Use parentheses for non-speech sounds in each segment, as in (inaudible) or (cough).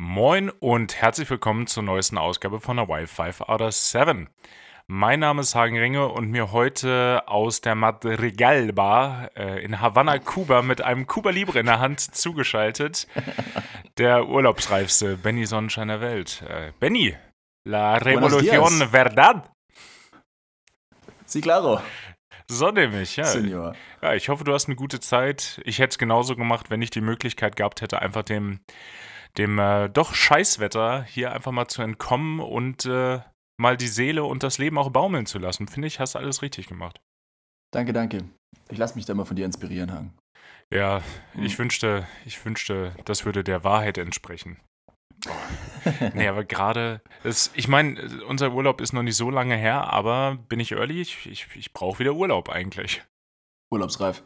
Moin und herzlich willkommen zur neuesten Ausgabe von der Wi-Fi out of 7. Mein Name ist Hagen Ringe und mir heute aus der Madrigal Bar äh, in Havanna, Kuba mit einem Cuba Libre in der Hand zugeschaltet (laughs) der urlaubsreifste Benny Sonnenschein der Welt. Äh, Benny, la revolución verdad. Sí, claro. So nämlich, ja. Senior. Ja, ich hoffe, du hast eine gute Zeit. Ich hätte es genauso gemacht, wenn ich die Möglichkeit gehabt hätte, einfach dem, dem äh, doch Scheißwetter hier einfach mal zu entkommen und äh, mal die Seele und das Leben auch baumeln zu lassen. Finde ich, hast du alles richtig gemacht. Danke, danke. Ich lasse mich da mal von dir inspirieren, Hagen. Ja, hm. ich wünschte, ich wünschte, das würde der Wahrheit entsprechen. (laughs) nee, aber gerade, ich meine, unser Urlaub ist noch nicht so lange her, aber bin ich ehrlich, ich, ich, ich brauche wieder Urlaub eigentlich. Urlaubsreif.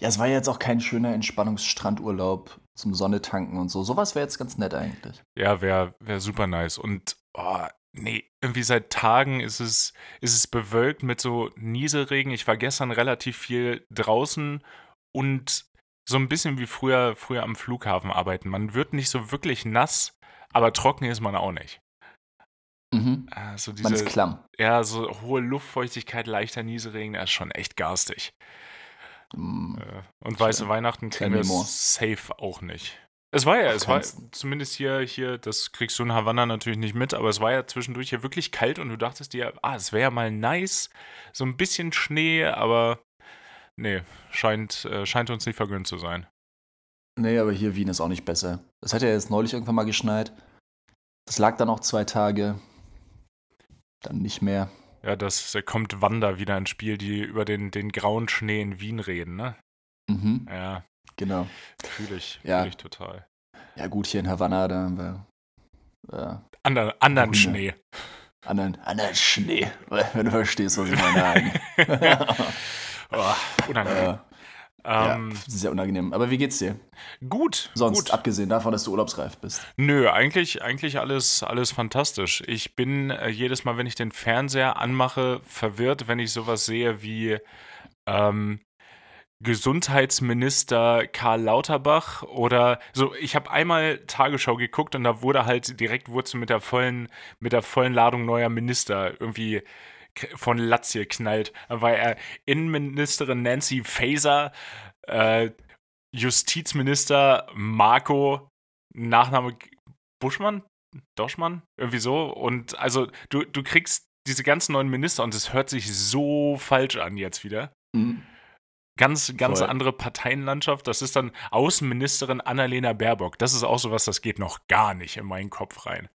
Ja, es war jetzt auch kein schöner Entspannungsstrandurlaub zum Sonne tanken und so. Sowas wäre jetzt ganz nett eigentlich. Ja, wäre wär super nice. Und oh, nee, irgendwie seit Tagen ist es, ist es bewölkt mit so Nieselregen. Ich war gestern relativ viel draußen und so ein bisschen wie früher, früher am Flughafen arbeiten. Man wird nicht so wirklich nass, aber trocken ist man auch nicht. Mhm. Also diese, man ist klamm. Ja, so hohe Luftfeuchtigkeit, leichter Nieselregen, das ist schon echt garstig. Mhm. Und weiße Weihnachten kriegen wir safe auch nicht. Es war ja, Ach, es war zumindest hier, hier, das kriegst du in Havanna natürlich nicht mit, aber es war ja zwischendurch hier wirklich kalt und du dachtest dir, ah, es wäre ja mal nice, so ein bisschen Schnee, aber nee, scheint, äh, scheint uns nicht vergönnt zu sein. Nee, aber hier Wien ist auch nicht besser. Es hat ja jetzt neulich irgendwann mal geschneit. Das lag dann auch zwei Tage. Dann nicht mehr. Ja, das da kommt Wanda wieder ins Spiel, die über den, den grauen Schnee in Wien reden, ne? Mhm. Ja. Genau. Fühle ich, ja. fühl ich total. Ja, gut, hier in Havanna, da haben wir. Äh, Ander, anderen Grüne. Schnee. Anderen, anderen Schnee, wenn du verstehst, was ich meine. (laughs) oh, unangenehm. Äh, ähm, ja, sehr unangenehm. Aber wie geht's dir? Gut. Sonst, gut. abgesehen davon, dass du urlaubsreif bist. Nö, eigentlich, eigentlich alles, alles fantastisch. Ich bin äh, jedes Mal, wenn ich den Fernseher anmache, verwirrt, wenn ich sowas sehe wie ähm, Gesundheitsminister Karl Lauterbach oder so. Ich habe einmal Tagesschau geguckt und da wurde halt direkt wurde mit der vollen, mit der vollen Ladung neuer Minister irgendwie von Latz geknallt, weil er Innenministerin Nancy Faeser, äh, Justizminister Marco, Nachname Buschmann, Doschmann, irgendwie so. Und also du, du kriegst diese ganzen neuen Minister und es hört sich so falsch an jetzt wieder. Mhm. Ganz, ganz Voll. andere Parteienlandschaft. Das ist dann Außenministerin Annalena Baerbock. Das ist auch so was, das geht noch gar nicht in meinen Kopf rein.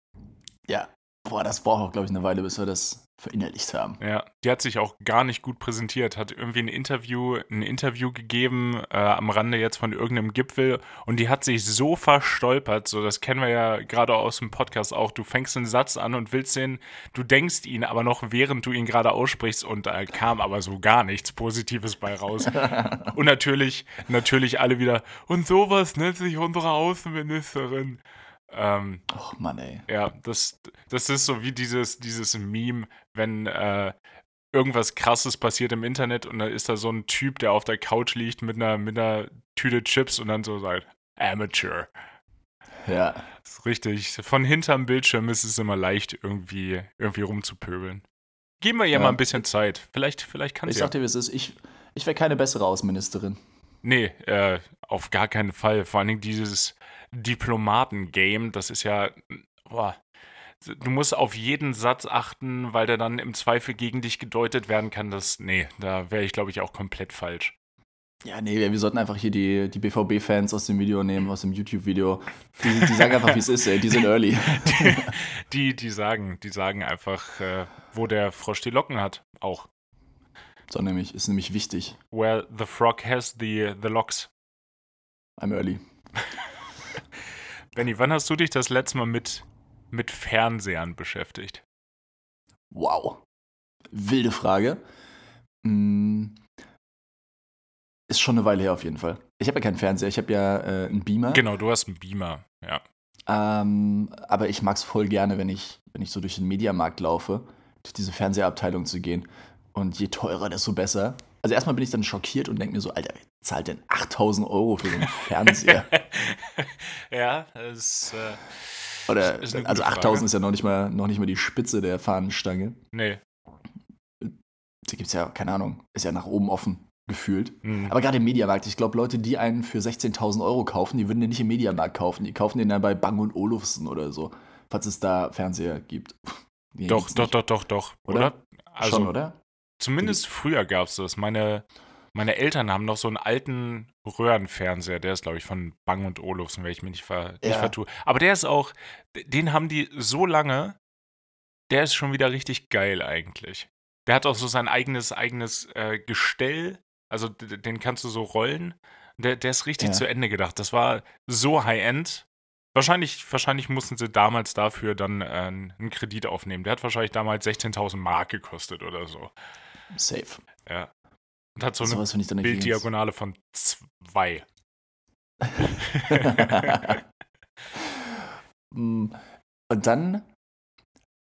Ja, boah, das braucht auch, glaube ich, eine Weile, bis wir das verinnerlicht haben. Ja, die hat sich auch gar nicht gut präsentiert, hat irgendwie ein Interview, ein Interview gegeben äh, am Rande jetzt von irgendeinem Gipfel und die hat sich so verstolpert, so das kennen wir ja gerade aus dem Podcast auch. Du fängst einen Satz an und willst den, du denkst ihn aber noch während du ihn gerade aussprichst und da kam aber so gar nichts Positives bei raus. (laughs) und natürlich, natürlich alle wieder und sowas nennt sich unsere Außenministerin. Ähm, Och Mann, ey. Ja, das, das ist so wie dieses, dieses Meme, wenn äh, irgendwas krasses passiert im Internet und dann ist da so ein Typ, der auf der Couch liegt mit einer, mit einer Tüte Chips und dann so sagt, Amateur. Ja. Das ist richtig. Von hinterm Bildschirm ist es immer leicht, irgendwie, irgendwie rumzupöbeln. Geben wir ihr ja. mal ein bisschen Zeit. Vielleicht, vielleicht kann ich sie. Ich sag dir, wie es ist. Ich, ich wäre keine bessere Außenministerin. Nee, äh, auf gar keinen Fall. Vor allen Dingen dieses, Diplomaten-Game. Das ist ja, boah, du musst auf jeden Satz achten, weil der dann im Zweifel gegen dich gedeutet werden kann. Das, nee, da wäre ich, glaube ich, auch komplett falsch. Ja, nee, wir sollten einfach hier die, die BVB-Fans aus dem Video nehmen, aus dem YouTube-Video. Die, die, sagen einfach, wie es ist, ey. Die sind early. Die, (laughs) die, die, sagen, die sagen einfach, äh, wo der Frosch die Locken hat. Auch. So nämlich, ist nämlich wichtig. Where the frog has the, the locks. I'm early. (laughs) Benny, wann hast du dich das letzte Mal mit, mit Fernsehern beschäftigt? Wow. Wilde Frage. Hm. Ist schon eine Weile her auf jeden Fall. Ich habe ja keinen Fernseher, ich habe ja äh, einen Beamer. Genau, du hast einen Beamer, ja. Ähm, aber ich mag es voll gerne, wenn ich, wenn ich so durch den Mediamarkt laufe, durch diese Fernsehabteilung zu gehen. Und je teurer, desto besser. Also erstmal bin ich dann schockiert und denke mir so, Alter, zahlt denn 8000 Euro für so einen (laughs) Fernseher? ja, das ist, äh, Oder, Ist also Frage. 8000 ist ja noch nicht, mal, noch nicht mal die Spitze der Fahnenstange. Nee. Da gibt es ja, keine Ahnung, ist ja nach oben offen gefühlt. Hm. Aber gerade im Mediamarkt, ich glaube, Leute, die einen für 16.000 Euro kaufen, die würden den nicht im Mediamarkt kaufen. Die kaufen den dann bei Bang und Olufsen oder so, falls es da Fernseher gibt. (laughs) Nee, Doch, doch, doch, doch, doch. Oder? Oder? Also, Schon, oder? zumindest früher gab es das. Meine, meine Eltern haben noch so einen alten Röhrenfernseher. Der ist, glaube ich, von Bang und Olufsen, wenn ich mich nicht, ver nicht Ja. vertue. Aber der ist auch, den haben die so lange, der ist schon wieder richtig geil eigentlich. Der hat auch so sein eigenes, eigenes äh, Gestell. Also den kannst du so rollen. Der, der ist richtig Ja. zu Ende gedacht. Das war so High-End. Wahrscheinlich, wahrscheinlich mussten sie damals dafür dann äh, einen Kredit aufnehmen. Der hat wahrscheinlich damals 16.000 Mark gekostet oder so. Safe. Ja. Und hat so eine dann irgendwie Bilddiagonale von zwei. (laughs) Mm, Und dann,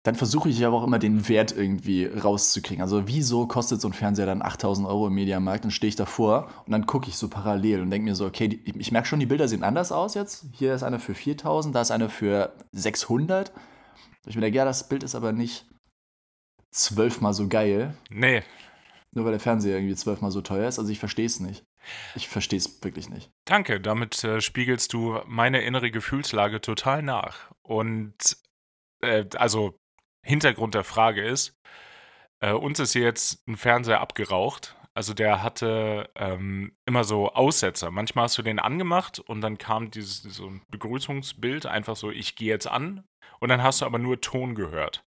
dann versuche ich aber auch immer den Wert irgendwie rauszukriegen. Also wieso kostet so ein Fernseher dann 8000 Euro im Mediamarkt? Dann stehe ich davor und dann gucke ich so parallel und denke mir so, okay, die, ich merke schon, die Bilder sehen anders aus jetzt. Hier ist eine für 4000, da ist eine für 600. Ich mir denke, ja, das Bild ist aber nicht zwölfmal so geil, Nee, nur weil der Fernseher irgendwie zwölfmal so teuer ist. Also ich verstehe es nicht. Ich verstehe es wirklich nicht. danke. Damit äh, spiegelst du meine innere Gefühlslage total nach. Und äh, also Hintergrund der Frage ist, äh, uns ist hier jetzt ein Fernseher abgeraucht. Also der hatte ähm, immer so Aussetzer. Manchmal hast du den angemacht und dann kam dieses so ein Begrüßungsbild, einfach so, ich gehe jetzt an. Und dann hast du aber nur Ton gehört.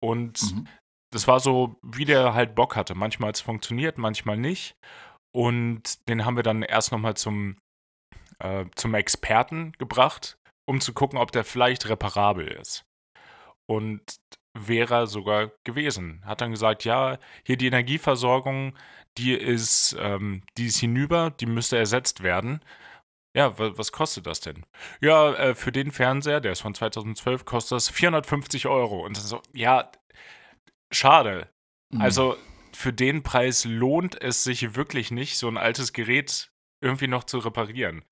Und Mhm. Das war so, wie der halt Bock hatte. Manchmal hat es funktioniert, manchmal nicht. Und den haben wir dann erst nochmal zum, äh, zum Experten gebracht, um zu gucken, ob der vielleicht reparabel ist. Und wäre er sogar gewesen. Hat dann gesagt, ja, hier die Energieversorgung, die ist, ähm, die ist hinüber, die müsste ersetzt werden. Ja, wa- was kostet das denn? Ja, äh, für den Fernseher, der ist von 2012, kostet das 450 Euro. Und dann so, ja, schade. Mhm. Also für den Preis lohnt es sich wirklich nicht, so ein altes Gerät irgendwie noch zu reparieren.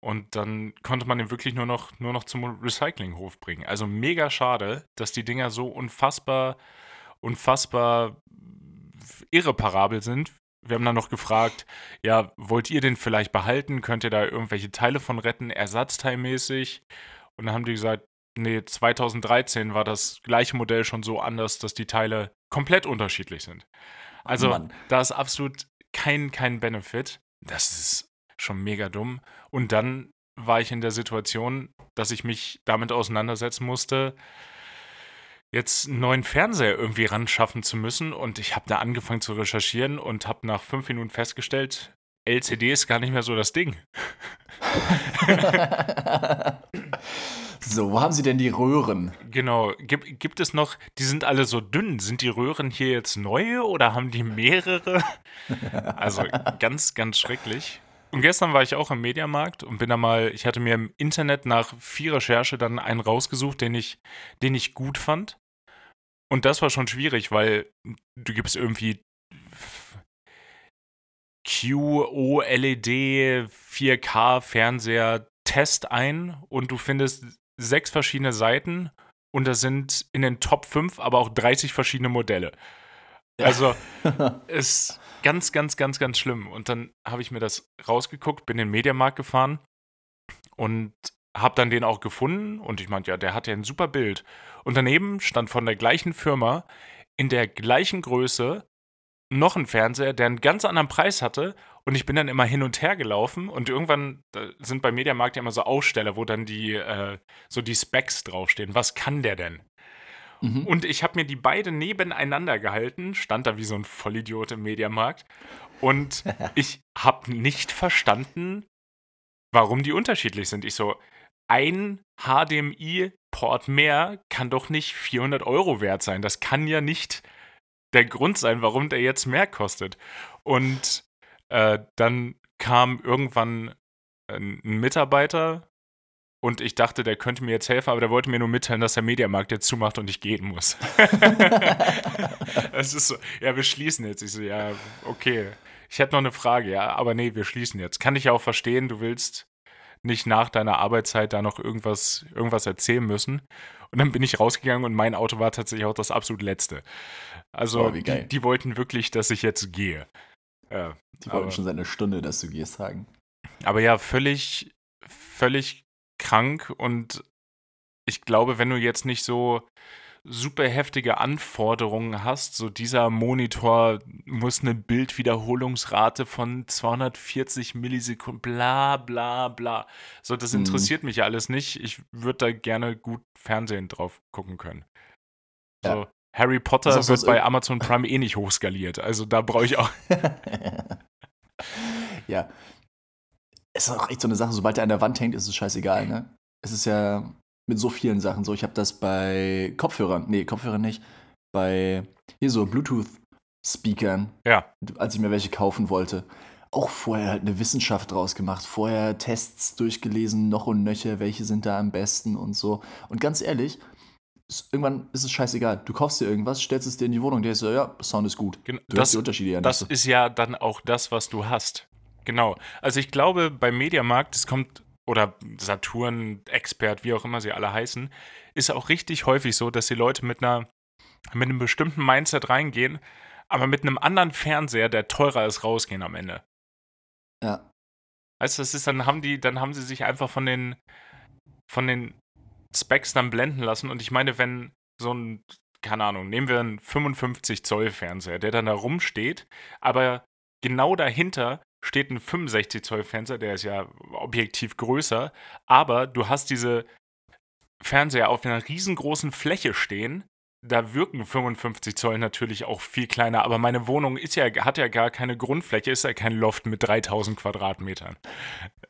Und dann konnte man den wirklich nur noch, nur noch zum Recyclinghof bringen. Also mega schade, dass die Dinger so unfassbar, unfassbar irreparabel sind. Wir haben dann noch gefragt, ja, wollt ihr den vielleicht behalten? Könnt ihr da irgendwelche Teile von retten, ersatzteilmäßig? Und dann haben die gesagt, nee, 2013 war das gleiche Modell schon so anders, dass die Teile komplett unterschiedlich sind. Also Mann. da ist absolut kein, kein Benefit. Das ist schon mega dumm. Und dann war ich in der Situation, dass ich mich damit auseinandersetzen musste, jetzt einen neuen Fernseher irgendwie ran schaffen zu müssen. Und ich habe da angefangen zu recherchieren und habe nach fünf Minuten festgestellt, LCD ist gar nicht mehr so das Ding. (laughs) (laughs) (laughs) so, wo haben Sie denn die Röhren? Genau. Gibt, gibt es noch, die sind alle so dünn. Sind die Röhren hier jetzt neue oder haben die mehrere? (laughs) Also ganz, ganz schrecklich. Und gestern war ich auch im Mediamarkt und bin da mal, ich hatte mir im Internet nach viel Recherche dann einen rausgesucht, den ich, den ich gut fand. Und das war schon schwierig, weil du gibst irgendwie QOLED 4K Fernseher Test ein und du findest sechs verschiedene Seiten und da sind in den Top 5 aber auch 30 verschiedene Modelle. Also (laughs) ist ganz, ganz, ganz, ganz schlimm. Und dann habe ich mir das rausgeguckt, bin in den Mediamarkt gefahren und habe dann den auch gefunden. Und ich meinte, ja, der hat ja ein super Bild. Und daneben stand von der gleichen Firma in der gleichen Größe noch ein Fernseher, der einen ganz anderen Preis hatte. Und ich bin dann immer hin und her gelaufen. Und irgendwann sind bei Mediamarkt ja immer so Aussteller, wo dann die, äh, so die Specs draufstehen. Was kann der denn? Mhm. Und ich habe mir die beide nebeneinander gehalten, stand da wie so ein Vollidiot im Mediamarkt. Und (laughs) ich habe nicht verstanden, warum die unterschiedlich sind. Ich so, ein HDMI-Port mehr kann doch nicht 400 Euro wert sein. Das kann ja nicht der Grund sein, warum der jetzt mehr kostet. Und äh, dann kam irgendwann ein ein Mitarbeiter und ich dachte, der könnte mir jetzt helfen, aber der wollte mir nur mitteilen, dass der Mediamarkt jetzt zumacht und ich gehen muss. (laughs) Es ist so, ja, wir schließen jetzt. Ich so, ja, okay. Ich hätte noch eine Frage, ja, aber nee, wir schließen jetzt. Kann ich ja auch verstehen, du willst nicht nach deiner Arbeitszeit da noch irgendwas, irgendwas erzählen müssen. Und dann bin ich rausgegangen und mein Auto war tatsächlich auch das absolut letzte. Also Oh, die, die wollten wirklich, dass ich jetzt gehe. Ja, Die wollten aber- schon seit einer Stunde, dass du gehst, sagen. aber ja, völlig, völlig krank und ich glaube, wenn du jetzt nicht so super heftige Anforderungen hast, so dieser Monitor muss eine Bildwiederholungsrate von 240 Millisekunden, bla bla bla. So, das Mhm. interessiert mich alles nicht. Ich würde da gerne gut Fernsehen drauf gucken können. Ja. So, Harry Potter Das wird bei Amazon Prime eh nicht hochskaliert. Also da brauche ich auch. (laughs) ja. Es ist auch echt so eine Sache, sobald er an der Wand hängt, ist es scheißegal, ne? Es ist ja mit so vielen Sachen so. Ich habe das bei Kopfhörern, nee, Kopfhörern nicht, bei hier so Bluetooth-Speakern, Ja. als ich mir welche kaufen wollte, auch vorher halt eine Wissenschaft draus gemacht, vorher Tests durchgelesen, noch und nöcher, welche sind da am besten und so. Und ganz ehrlich, irgendwann ist es scheißegal. Du kaufst dir irgendwas, stellst es dir in die Wohnung, der ist so, ja, Sound ist gut. Gen- Du hörst die Unterschiede ja Das nicht. so. ist ja dann auch das, was du hast. Genau. Also ich glaube, beim Mediamarkt, es kommt, oder Saturn, Expert, wie auch immer sie alle heißen, ist auch richtig häufig so, dass die Leute mit einer, mit einem bestimmten Mindset reingehen, aber mit einem anderen Fernseher, der teurer ist, rausgehen am Ende. Ja. Weißt du, das ist, dann haben die, dann haben sie sich einfach von den, von den Specs dann blenden lassen. Und ich meine, wenn so ein, keine Ahnung, nehmen wir einen 55 Zoll Fernseher, der dann da rumsteht, aber genau dahinter steht ein 65 Zoll Fernseher, der ist ja objektiv größer, aber du hast diese Fernseher auf einer riesengroßen Fläche stehen. Da wirken 55 Zoll natürlich auch viel kleiner, aber meine Wohnung ist ja, hat ja gar keine Grundfläche, ist ja kein Loft mit 3000 Quadratmetern.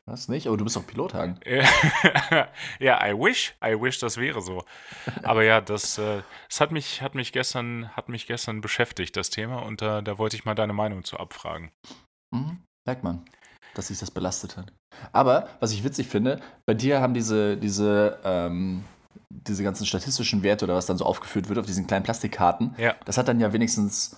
Was nicht? Aber du bist doch Pilot, Hagen. (laughs) ja, I wish, I wish, das wäre so. Aber ja, das, äh, das hat mich, hat mich gestern, hat mich gestern beschäftigt, das Thema, und äh, da wollte ich mal deine Meinung zu abfragen. Mhm. Merkt man, dass sich das belastet hat. Aber, was ich witzig finde, bei dir haben diese, diese, ähm, diese ganzen statistischen Werte oder was dann so aufgeführt wird auf diesen kleinen Plastikkarten, Ja. das hat dann ja wenigstens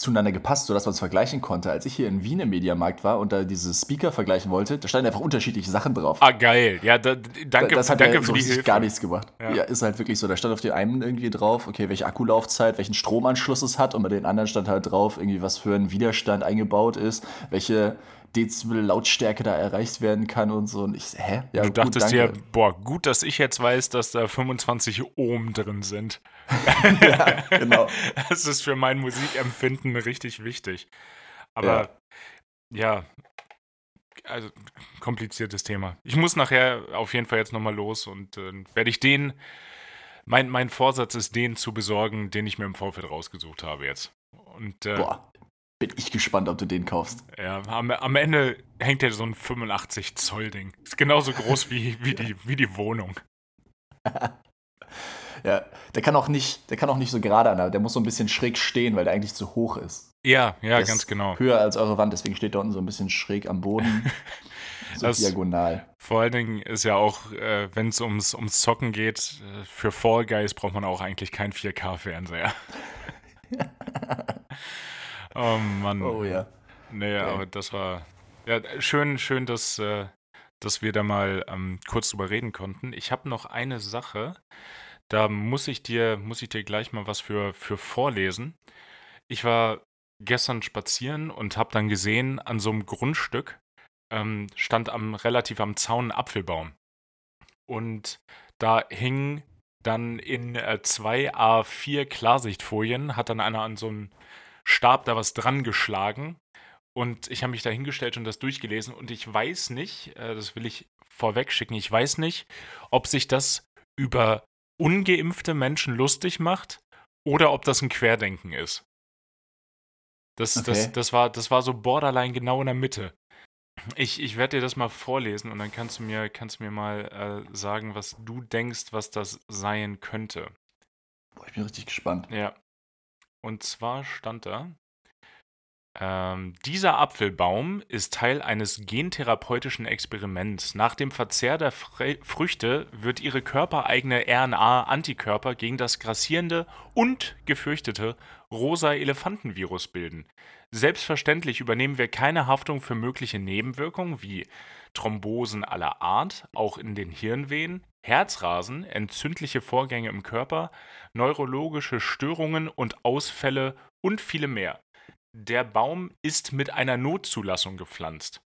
zueinander gepasst, sodass man es vergleichen konnte. Als ich hier in Wien im Mediamarkt war und da diese Speaker vergleichen wollte, da standen einfach unterschiedliche Sachen drauf. Ah, geil. Ja, da, danke, das hat danke ja für so richtig gar nichts gemacht. Ja. Ja. ist halt wirklich so. Da stand auf dem einen irgendwie drauf, okay, welche Akkulaufzeit, welchen Stromanschluss es hat und bei den anderen stand halt drauf, irgendwie was für ein Widerstand eingebaut ist, welche Dezibel Lautstärke da erreicht werden kann und so. Und ich, hä? Ja, du gut, dachtest danke. dir, boah, gut, dass ich jetzt weiß, dass da 25 Ohm drin sind. (laughs) ja, genau. (laughs) Das ist für mein Musikempfinden richtig wichtig. Aber ja, also kompliziertes Thema. Ich muss nachher auf jeden Fall jetzt nochmal los und äh, werde ich den, mein, mein Vorsatz ist, den zu besorgen, den ich mir im Vorfeld rausgesucht habe jetzt. Und äh, Boah, bin ich gespannt, ob du den kaufst. ja, am, am Ende hängt ja so ein 85 Zoll Ding. Ist genauso groß wie, wie, die, wie die Wohnung. (laughs) Ja, der kann auch nicht, der kann auch nicht so gerade an, der muss so ein bisschen schräg stehen, weil der eigentlich zu hoch ist. Ja, ja, Der ganz genau. Höher als eure Wand, deswegen steht da unten so ein bisschen schräg am Boden. (laughs) so Das- diagonal. Vor allen Dingen ist ja auch, äh, wenn es ums, ums Zocken geht, äh, für Fall Guys braucht man auch eigentlich keinen 4K-Fernseher. (laughs) oh Mann. Oh ja. Nee, aber das war ja, schön, schön, dass, äh, dass wir da mal ähm, kurz drüber reden konnten. Ich habe noch eine Sache, da muss ich dir, muss ich dir gleich mal was für, für vorlesen. Ich war gestern spazieren und habe dann gesehen, an so einem Grundstück ähm, stand am relativ am Zaun ein Apfelbaum. Und da hing dann in äh, zwei A4 Klarsichtfolien, hat dann einer an so einen Stab da was dran geschlagen. Und ich habe mich da hingestellt und das durchgelesen. Und ich weiß nicht, äh, das will ich vorweg schicken, ich weiß nicht, ob sich das über ungeimpfte Menschen lustig macht oder ob das ein Querdenken ist. Das, das, Okay. das, war, das war so borderline genau in der Mitte. Ich, ich werde dir das mal vorlesen und dann kannst du mir, kannst du mir mal äh, sagen, was du denkst, was das sein könnte. Boah, ich bin richtig gespannt. Ja. Und zwar stand da, ähm, dieser Apfelbaum ist Teil eines gentherapeutischen Experiments. Nach dem Verzehr der Fre Früchte wird ihre körpereigene RNA-Antikörper gegen das grassierende und gefürchtete rosa Elefantenvirus bilden. Selbstverständlich übernehmen wir keine Haftung für mögliche Nebenwirkungen wie Thrombosen aller Art, auch in den Hirnvenen, Herzrasen, entzündliche Vorgänge im Körper, neurologische Störungen und Ausfälle und viele mehr. Der Baum ist mit einer Notzulassung gepflanzt.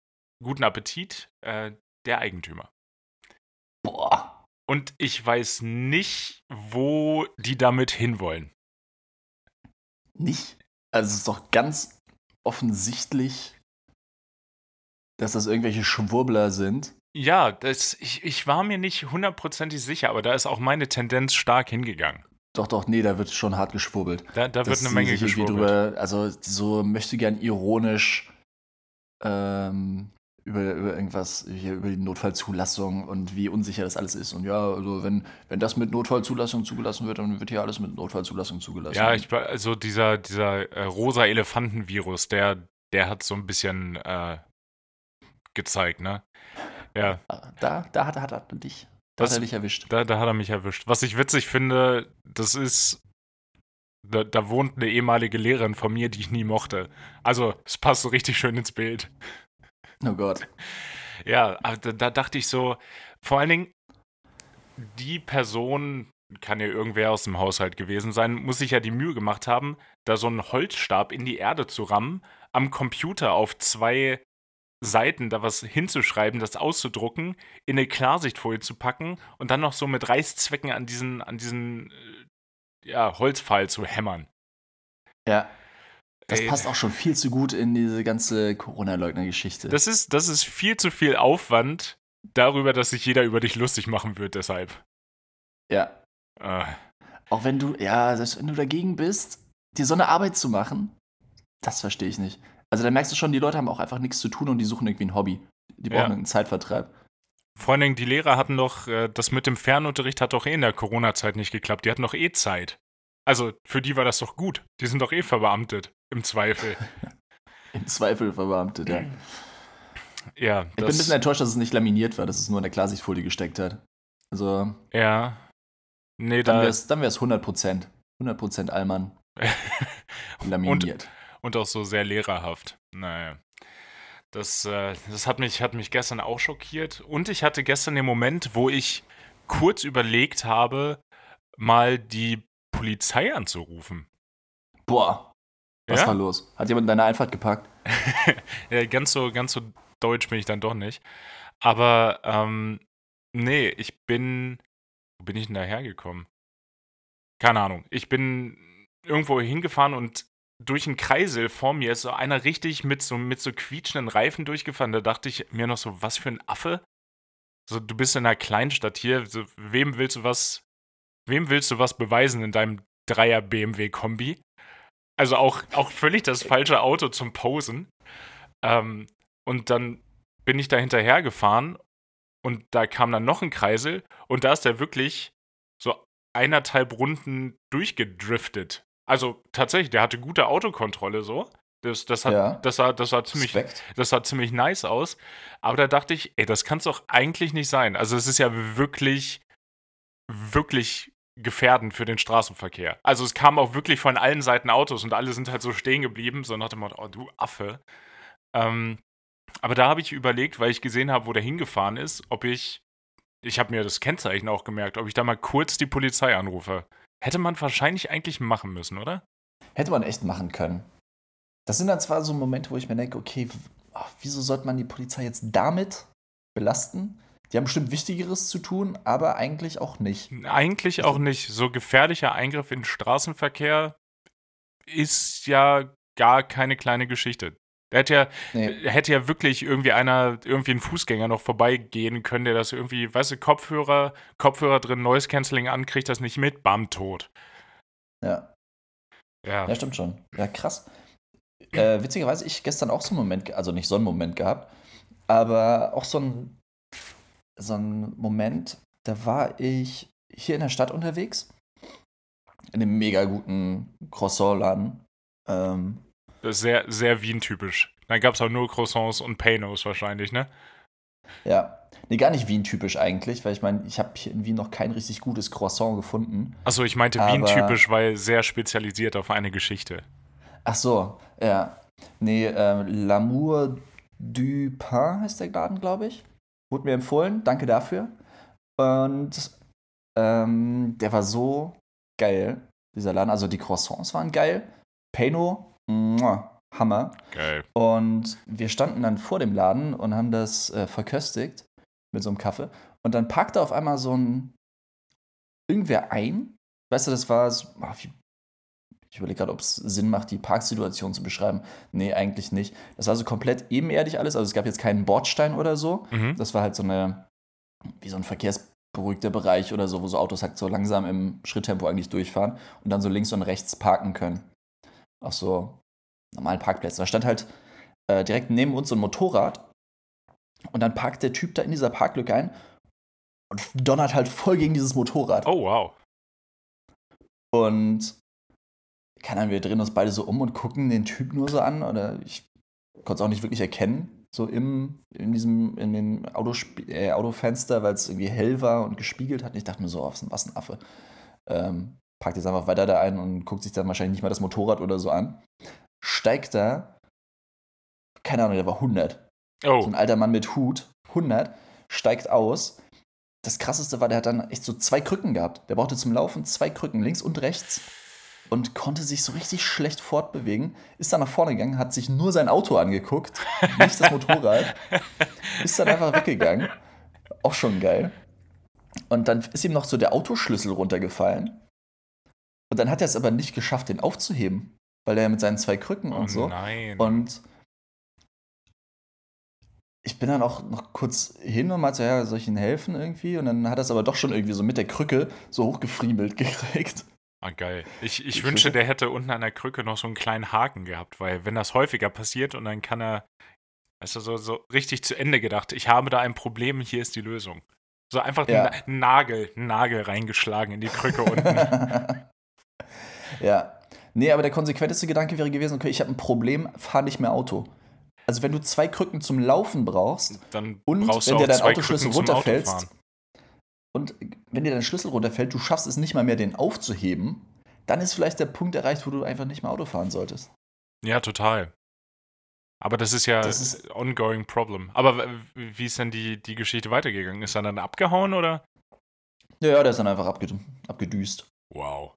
Guten Appetit, äh, der Eigentümer. Boah. Und ich weiß nicht, wo die damit hinwollen. Nicht? Also es ist doch ganz offensichtlich, dass das irgendwelche Schwurbler sind. Ja, das, ich, ich war mir nicht hundertprozentig sicher, aber da ist auch meine Tendenz stark hingegangen. Doch, doch, nee, da wird schon hart geschwurbelt. Da, da wird eine Menge geschwurbelt. Drüber, also so möchte gern ironisch ähm, über, über irgendwas, hier über die Notfallzulassung und wie unsicher das alles ist. Und ja, also wenn, wenn das mit Notfallzulassung zugelassen wird, dann wird hier alles mit Notfallzulassung zugelassen. Ja, ich, also dieser, dieser äh, rosa Elefantenvirus, der, der hat so ein bisschen äh, gezeigt, ne? Ja, Da, da hat, hat er dich. Da Was- hat er dich erwischt. da, da hat er mich erwischt. Was ich witzig finde, das ist, da, da wohnt eine ehemalige Lehrerin von mir, die ich nie mochte. Also, es passt so richtig schön ins Bild. Oh Gott. Ja, da, da dachte ich so, vor allen Dingen, die Person, kann ja irgendwer aus dem Haushalt gewesen sein, muss sich ja die Mühe gemacht haben, da so einen Holzstab in die Erde zu rammen, am Computer auf zwei Seiten da was hinzuschreiben, das auszudrucken, in eine Klarsichtfolie zu packen und dann noch so mit Reißzwecken an diesen, an diesen äh, ja, Holzpfahl zu hämmern. Ja. Das Ey, passt auch schon viel zu gut in diese ganze Corona-Leugner-Geschichte. Das ist, das ist viel zu viel Aufwand darüber, dass sich jeder über dich lustig machen wird, deshalb. Ja. Äh, Auch wenn du, ja, selbst wenn du dagegen bist, dir so eine Arbeit zu machen, das verstehe ich nicht. Also da merkst du schon, die Leute haben auch einfach nichts zu tun und die suchen irgendwie ein Hobby. Die brauchen Ja. einen Zeitvertreib. Vor allen Dingen, die Lehrer hatten doch, äh, das mit dem Fernunterricht hat doch eh in der Corona-Zeit nicht geklappt. Die hatten doch eh Zeit. Also, für die war das doch gut. Die sind doch eh verbeamtet, im Zweifel. (laughs) Im Zweifel verbeamtet, ja. (clears throat) Ja, Ich bin ein bisschen enttäuscht, dass es nicht laminiert war, dass es nur in der Klarsichtfolie gesteckt hat. Also, ja. Nee, dann da. wäre es dann wär's 100%. 100% Allmann (laughs) laminiert. und auch so sehr lehrerhaft. Naja. Das, äh, das hat, mich, hat mich gestern auch schockiert. Und ich hatte gestern den Moment, wo ich kurz überlegt habe, mal die Polizei anzurufen. Boah, was Ja? war los? Hat jemand deine Einfahrt gepackt? (laughs) ja, ganz so, ganz so deutsch bin ich dann doch nicht. Aber ähm, nee, ich bin. Wo bin ich denn da hergekommen? Keine Ahnung. Ich bin irgendwo hingefahren und durch einen Kreisel vor mir ist so einer richtig mit so, mit so quietschenden Reifen durchgefahren. Da dachte ich mir noch so, was für ein Affe? So, du bist in einer Kleinstadt hier. So, wem willst du was, wem willst du was beweisen in deinem Dreier BMW Kombi? Also auch, auch völlig das falsche Auto zum Posen. Ähm, und dann bin ich da hinterher gefahren und da kam dann noch ein Kreisel und da ist der wirklich so eineinhalb Runden durchgedriftet. Also tatsächlich, der hatte gute Autokontrolle so. Das, das, hat, Ja. das, sah, das, sah ziemlich, Respekt. das sah ziemlich nice aus. Aber da dachte ich, ey, das kann es doch eigentlich nicht sein. Also es ist ja wirklich, wirklich gefährdend für den Straßenverkehr. Also es kamen auch wirklich von allen Seiten Autos und alle sind halt so stehen geblieben, so nach dem Motto, oh du Affe. Ähm, aber da habe ich überlegt, weil ich gesehen habe, wo der hingefahren ist, ob ich, ich habe mir das Kennzeichen auch gemerkt, ob ich da mal kurz die Polizei anrufe. Hätte man wahrscheinlich eigentlich machen müssen, oder? Hätte man echt machen können. Das sind dann zwar so Momente, wo ich mir denke, okay, ach, wieso sollte man die Polizei jetzt damit belasten? Die haben bestimmt Wichtigeres zu tun, aber eigentlich auch nicht. Eigentlich auch nicht. So gefährlicher Eingriff in den Straßenverkehr ist ja gar keine kleine Geschichte. Der hätte ja, Nee. hätte ja wirklich irgendwie einer, irgendwie ein Fußgänger noch vorbeigehen können, der das irgendwie, weißt du, Kopfhörer, Kopfhörer drin, Noise Cancelling an, kriegt das nicht mit, bam, tot. Ja. Ja. ja, stimmt schon. Ja, krass. Äh, witzigerweise, ich gestern auch so einen Moment, also nicht so einen Moment gehabt, aber auch so ein, so ein Moment, da war ich hier in der Stadt unterwegs, in einem mega guten Croissant-Laden. Ähm, Das ist sehr, sehr Wien-typisch. Dann gab es auch nur Croissants und Paynos wahrscheinlich, ne? Ja, nee, gar nicht Wien-typisch eigentlich, weil ich meine, ich habe hier in Wien noch kein richtig gutes Croissant gefunden. Achso, ich meinte Wien-typisch, weil sehr spezialisiert auf eine Geschichte. Ach so, ja. Nee, ähm, L'amour du pain heißt der Laden, glaube ich. Wurde mir empfohlen, danke dafür. Und ähm, der war so geil, dieser Laden. Also die Croissants waren geil. Peno, Hammer. Geil. Und wir standen dann vor dem Laden und haben das äh, verköstigt mit so einem Kaffee. Und dann packte auf einmal so ein irgendwer ein. Weißt du, das war so, ach, ich überlege gerade, ob es Sinn macht, die Parksituation zu beschreiben. Nee, eigentlich nicht. Das war so komplett ebenerdig alles. Also es gab jetzt keinen Bordstein oder so. Mhm. Das war halt so eine, wie so ein verkehrsberuhigter Bereich oder so, wo so Autos halt so langsam im Schritttempo eigentlich durchfahren und dann so links und rechts parken können. Auf so normalen Parkplätzen. Da stand halt äh, direkt neben uns so ein Motorrad und dann parkt der Typ da in dieser Parklücke ein und donnert halt voll gegen dieses Motorrad. Oh, wow. Und keine Ahnung, wir drehen uns beide so um und gucken den Typ nur so an. Oder ich konnte es auch nicht wirklich erkennen, so im, in diesem, in dem Autosp äh, Autofenster, weil es irgendwie hell war und gespiegelt hat. Und ich dachte mir so, oh, was ein Affe. Ähm, packt jetzt einfach weiter da ein und guckt sich dann wahrscheinlich nicht mal das Motorrad oder so an. Steigt da, keine Ahnung, der war 100. Oh, So ein alter Mann mit Hut, 100, steigt aus. Das krasseste war, der hat dann echt so zwei Krücken gehabt. Der brauchte zum Laufen zwei Krücken, links und rechts. Und konnte sich so richtig schlecht fortbewegen. Ist dann nach vorne gegangen, hat sich nur sein Auto angeguckt, nicht das Motorrad. (laughs) ist dann einfach weggegangen. Auch schon geil. Und dann ist ihm noch so der Autoschlüssel runtergefallen. Und dann hat er es aber nicht geschafft, den aufzuheben. Weil er mit seinen zwei Krücken oh und so. nein. Und ich bin dann auch noch kurz hin und meinte, ja, soll ich Ihnen helfen irgendwie? Und dann hat er es aber doch schon irgendwie so mit der Krücke so hochgefriemelt (laughs) gekriegt. ah, geil. Ich, ich Ich wünsche, würde- der hätte unten an der Krücke noch so einen kleinen Haken gehabt, weil wenn das häufiger passiert und dann kann er, du, so, so richtig zu Ende gedacht, ich habe da ein Problem, hier ist die Lösung. So einfach Ja. einen Nagel, einen Nagel reingeschlagen in die Krücke unten. (laughs) ja. Nee, aber der konsequenteste Gedanke wäre gewesen, okay, ich habe ein Problem, fahr nicht mehr Auto. Also wenn du zwei Krücken zum Laufen brauchst Dann und brauchst wenn dir dein Autoschlüssel Krücken runterfällst und wenn dir dein Schlüssel runterfällt, du schaffst es nicht mal mehr, den aufzuheben, dann ist vielleicht der Punkt erreicht, wo du einfach nicht mehr Auto fahren solltest. Ja, total. Aber das ist ja Das ist- ongoing problem. Aber wie ist denn die, die Geschichte weitergegangen? Ist er dann abgehauen oder? Ja, ja, der ist dann einfach abged abgedüst. Wow.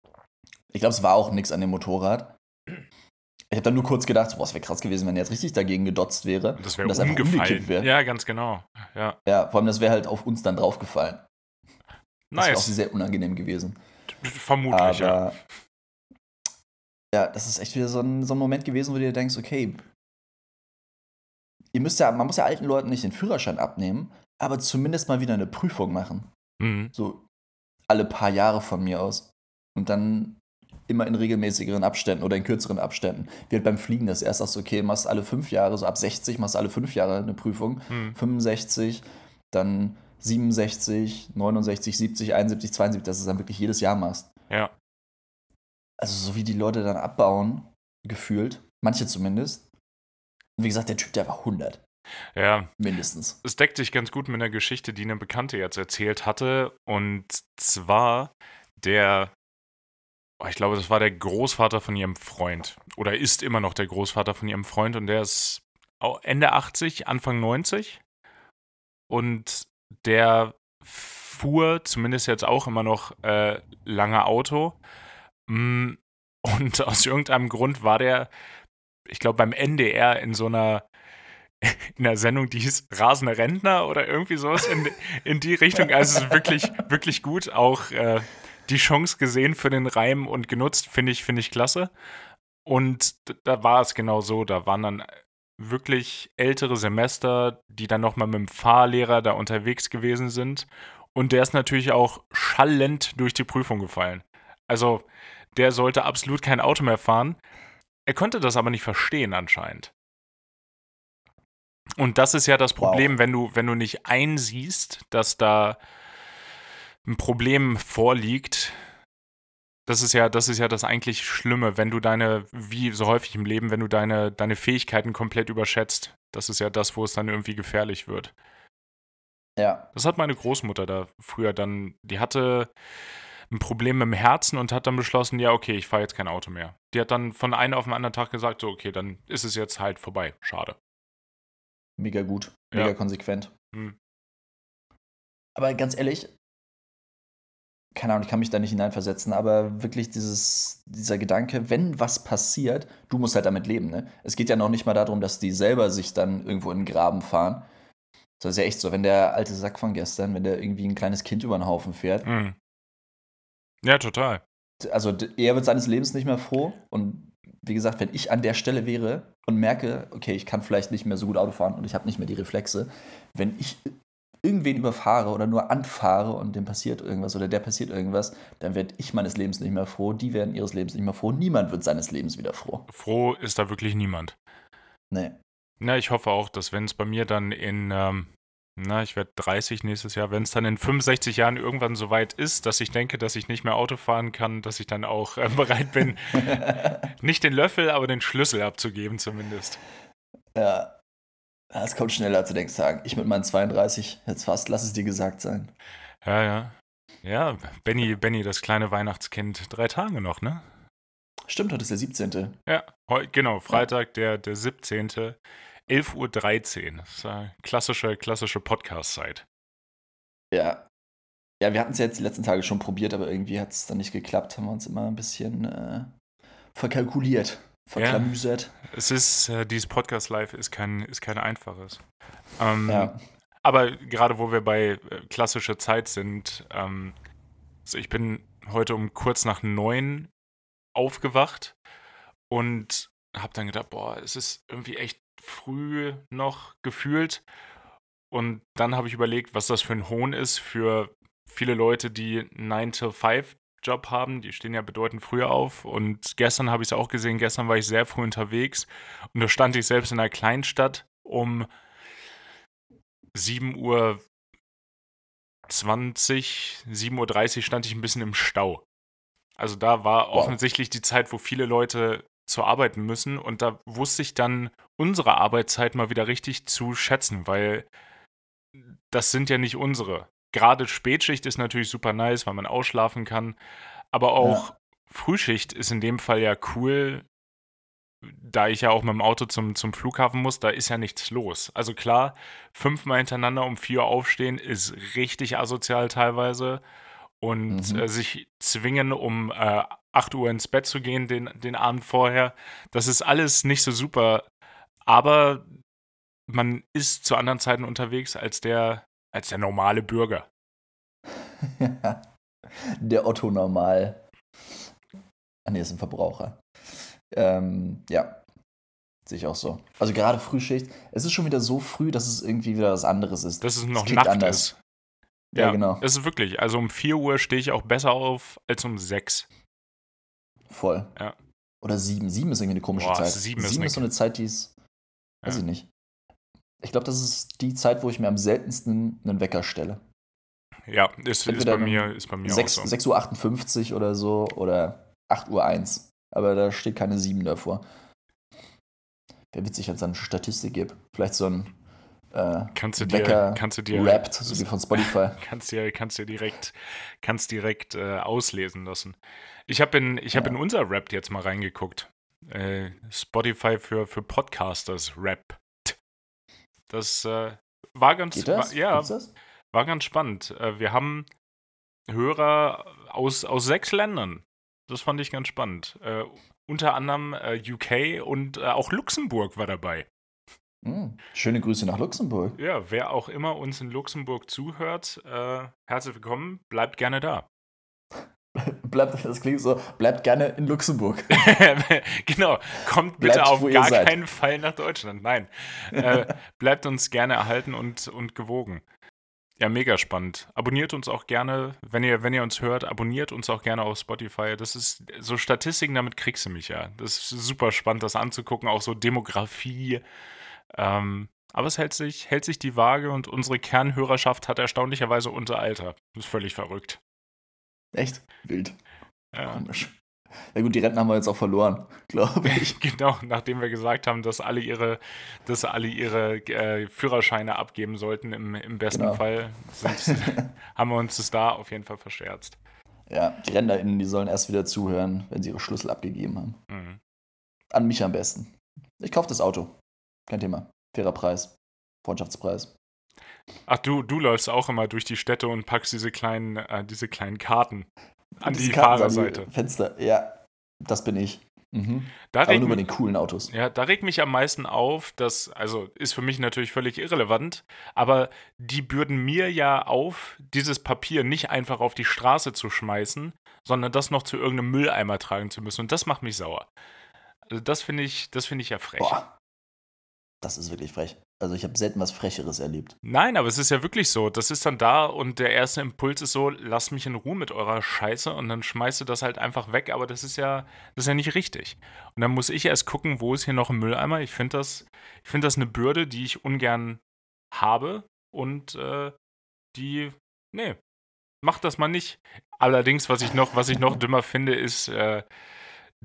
Ich glaube, es war auch nichts an dem Motorrad. Ich habe dann nur kurz gedacht, boah, es wäre krass gewesen, wenn er jetzt richtig dagegen gedotzt wäre. Das wäre und das umgekippt wäre. Ja, ganz genau. Ja. Ja, vor allem, das wäre halt auf uns dann draufgefallen. Das wäre auch Nice. sehr unangenehm gewesen. Vermutlich, ja. Aber ja, das ist echt wieder so ein, so ein Moment gewesen, wo du dir denkst, okay, ihr müsst ja, man muss ja alten Leuten nicht den Führerschein abnehmen, aber zumindest mal wieder eine Prüfung machen. Mhm. So alle paar Jahre von mir aus. Und dann immer in regelmäßigeren Abständen oder in kürzeren Abständen. Wie halt beim Fliegen, das erst sagst du, okay, machst alle fünf Jahre, so ab 60 machst du alle fünf Jahre eine Prüfung. Mhm. 65, dann 67, 69, 70, 71, 72, dass du es dann wirklich jedes Jahr machst. Ja. Also so wie die Leute dann abbauen, gefühlt, manche zumindest. Und wie gesagt, der Typ, der war 100, Ja. mindestens. Es deckt sich ganz gut mit einer Geschichte, die eine Bekannte jetzt erzählt hatte. Und zwar der, oh, ich glaube, das war der Großvater von ihrem Freund. Oder ist immer noch der Großvater von ihrem Freund. Und der ist Ende 80, Anfang 90. Und der fuhr zumindest jetzt auch immer noch äh, lange Auto. Mm, Und (laughs) aus irgendeinem Grund war der, ich glaube, beim NDR in so einer (laughs) in der Sendung, die hieß Rasende Rentner oder irgendwie sowas in, in die Richtung. Also wirklich, wirklich gut. Auch äh, die Chance gesehen für den Reim und genutzt, finde ich, finde ich klasse. Und da war es genau so. Da waren dann wirklich ältere Semester, die dann nochmal mit dem Fahrlehrer da unterwegs gewesen sind. Und der ist natürlich auch schallend durch die Prüfung gefallen. Also der sollte absolut kein Auto mehr fahren. Er konnte das aber nicht verstehen anscheinend. Und das ist ja das Problem, wenn du, wenn du nicht einsiehst, dass da ein Problem vorliegt. Das ist ja, das ist ja das eigentlich Schlimme, wenn du deine, wie so häufig im Leben, wenn du deine, deine Fähigkeiten komplett überschätzt. Das ist ja das, wo es dann irgendwie gefährlich wird. Ja. Das hat meine Großmutter da früher dann, die hatte ein Problem mit dem Herzen und hat dann beschlossen, ja, okay, ich fahre jetzt kein Auto mehr. Die hat dann von einem auf den anderen Tag gesagt, so, okay, dann ist es jetzt halt vorbei. Schade. Mega gut, mega Ja. konsequent. Hm. Aber ganz ehrlich, keine Ahnung, ich kann mich da nicht hineinversetzen, aber wirklich dieses, dieser Gedanke, wenn was passiert, du musst halt damit leben. Ne? Es geht ja noch nicht mal darum, dass die selber sich dann irgendwo in den Graben fahren. Das ist ja echt so, wenn der alte Sack von gestern, wenn der irgendwie ein kleines Kind über den Haufen fährt. Mhm. Ja, total. Also er wird seines Lebens nicht mehr froh. Und wie gesagt, wenn ich an der Stelle wäre und merke, okay, ich kann vielleicht nicht mehr so gut Auto fahren und ich habe nicht mehr die Reflexe, wenn ich irgendwen überfahre oder nur anfahre und dem passiert irgendwas oder der passiert irgendwas, dann werde ich meines Lebens nicht mehr froh, die werden ihres Lebens nicht mehr froh, niemand wird seines Lebens wieder froh. Froh ist da wirklich niemand. Nee. Na, ich hoffe auch, dass wenn es bei mir dann in, ähm, na, ich werde 30 nächstes Jahr, wenn es dann in 65 Jahren irgendwann so weit ist, dass ich denke, dass ich nicht mehr Auto fahren kann, dass ich dann auch äh, bereit bin, (laughs) nicht den Löffel, aber den Schlüssel abzugeben zumindest. Ja, es kommt schneller, als du denkst, sagen. Ich mit meinen 32, jetzt fast, lass es dir gesagt sein. Ja, ja. Ja, Benny, Benny, das kleine Weihnachtskind, drei Tage noch, ne? Stimmt, heute ist der 17. Ja, heu, genau, Freitag, der, der 17. 11.13 Uhr. Das ist eine klassische, klassische Podcast-Zeit. Ja. Ja, wir hatten es jetzt die letzten Tage schon probiert, aber irgendwie hat es dann nicht geklappt. Haben wir uns immer ein bisschen äh, verkalkuliert verklamüsert. Ja, es ist, äh, dieses Podcast Live ist kein, ist kein einfaches. Ähm, Ja. Aber gerade wo wir bei äh, klassischer Zeit sind, ähm, also ich bin heute um kurz nach neun aufgewacht und habe dann gedacht, boah, es ist irgendwie echt früh noch gefühlt. Und dann habe ich überlegt, was das für ein Hohn ist für viele Leute, die 9 to 5 Job haben. Die stehen ja bedeutend früher auf. Und gestern habe ich es auch gesehen. Gestern war ich sehr früh unterwegs. Und da stand ich selbst in einer Kleinstadt um 7 Uhr 20, 7.30 Uhr stand ich ein bisschen im Stau. Also da war Wow. offensichtlich die Zeit, wo viele Leute zur Arbeit müssen. Und da wusste ich dann unsere Arbeitszeit mal wieder richtig zu schätzen, weil das sind ja nicht unsere. Gerade Spätschicht ist natürlich super nice, weil man ausschlafen kann. Aber auch Frühschicht ist in dem Fall ja cool, da ich ja auch mit dem Auto zum, zum Flughafen muss, da ist ja nichts los. Also klar, fünfmal hintereinander um vier Uhr aufstehen ist richtig asozial teilweise. Und Mhm. äh, sich zwingen, um äh, 8 Uhr ins Bett zu gehen, den, den Abend vorher, das ist alles nicht so super. Aber man ist zu anderen Zeiten unterwegs als der, als der normale Bürger. (laughs) Der Otto normal. Ah, nee, ist ein Verbraucher. Ähm, ja. Sehe ich auch so. Also gerade Frühschicht. Es ist schon wieder so früh, dass es irgendwie wieder was anderes ist. Dass es noch klingt Nacht anders. ist. Ja, Ja, genau. Es ist wirklich. Also um 4 Uhr stehe ich auch besser auf als um 6. Voll. Ja. Oder sieben. Sieben ist irgendwie eine komische Boah, Zeit. sieben ist sieben eine- ist so eine Zeit, die ist. Weiß Ja. ich nicht. Ich glaube, das ist die Zeit, wo ich mir am seltensten einen Wecker stelle. Ja, ist, ist, bei mir, ist bei mir auch 6, so. 6.58 Uhr oder so oder 8.01 Uhr. Aber da steht keine 7 davor. Wäre witzig, wenn es eine Statistik gibt. Vielleicht so ein äh, Kannst du dir, Wecker kannst du dir, Rapped, so wie von Spotify. (laughs) kannst dir, kannst dir direkt, kannst direkt äh, auslesen lassen. Ich habe in, ich Ja. in unser Rap jetzt mal reingeguckt. Äh, Spotify für, für Podcasters Rap. Das äh, war ganz, das? War, ja, war ganz spannend. Äh, wir haben Hörer aus, aus sechs Ländern. Das fand ich ganz spannend. Äh, unter anderem äh, UK und äh, auch Luxemburg war dabei. Hm. Schöne Grüße nach Luxemburg. Ja, wer auch immer uns in Luxemburg zuhört, äh, herzlich willkommen, bleibt gerne da. (laughs) Bleibt, das klingt so, bleibt gerne in Luxemburg. (laughs) genau, kommt bitte Bleibt, auf gar keinen Fall nach Deutschland. Nein, äh, (laughs) bleibt uns gerne erhalten und, und gewogen. Ja, mega spannend. Abonniert uns auch gerne, wenn ihr, wenn ihr uns hört, abonniert uns auch gerne auf Spotify. Das ist so Statistiken, damit kriegst du mich ja. Das ist super spannend, das anzugucken, auch so Demografie. Ähm, aber es hält sich, hält sich die Waage und unsere Kernhörerschaft hat erstaunlicherweise unser Alter. Das ist völlig verrückt. Echt? Wild. Ja. Komisch. Ja gut, die Renten haben wir jetzt auch verloren, (laughs) glaube (laughs) ich. Genau, nachdem wir gesagt haben, dass alle ihre, dass alle ihre äh, Führerscheine abgeben sollten, im, im besten Genau. Fall, (laughs) haben wir uns das da auf jeden Fall verscherzt. Ja, die RenderInnen, die sollen erst wieder zuhören, wenn sie ihre Schlüssel abgegeben haben. Mhm. An mich am besten. Ich kaufe das Auto. Kein Thema. Fairer Preis. Freundschaftspreis. Ach, du, du läufst auch immer durch die Städte und packst diese kleinen, äh, diese kleinen Karten an Diese die Karten an Fahrerseite. Fenster, ja, das bin ich. Mhm. Da Aber regt, nur bei den coolen Autos. ja, da regt mich am meisten auf, dass, also ist für mich natürlich völlig irrelevant, aber die bürden mir ja auf, dieses Papier nicht einfach auf die Straße zu schmeißen, sondern das noch zu irgendeinem Mülleimer tragen zu müssen. Und das macht mich sauer. Also das finde ich, das finde ich ja frech. Boah. Das ist wirklich frech. Also ich habe selten was Frecheres erlebt. Nein, aber es ist ja wirklich so. Das ist dann da und der erste Impuls ist so, lasst mich in Ruhe mit eurer Scheiße und dann schmeißt du das halt einfach weg, aber das ist ja, das ist ja nicht richtig. Und dann muss ich erst gucken, wo ist hier noch ein Mülleimer. Ich finde das, ich das eine Bürde, die ich ungern habe und äh, die, nee, macht das mal nicht. Allerdings, was ich noch, was ich noch dümmer finde, ist äh,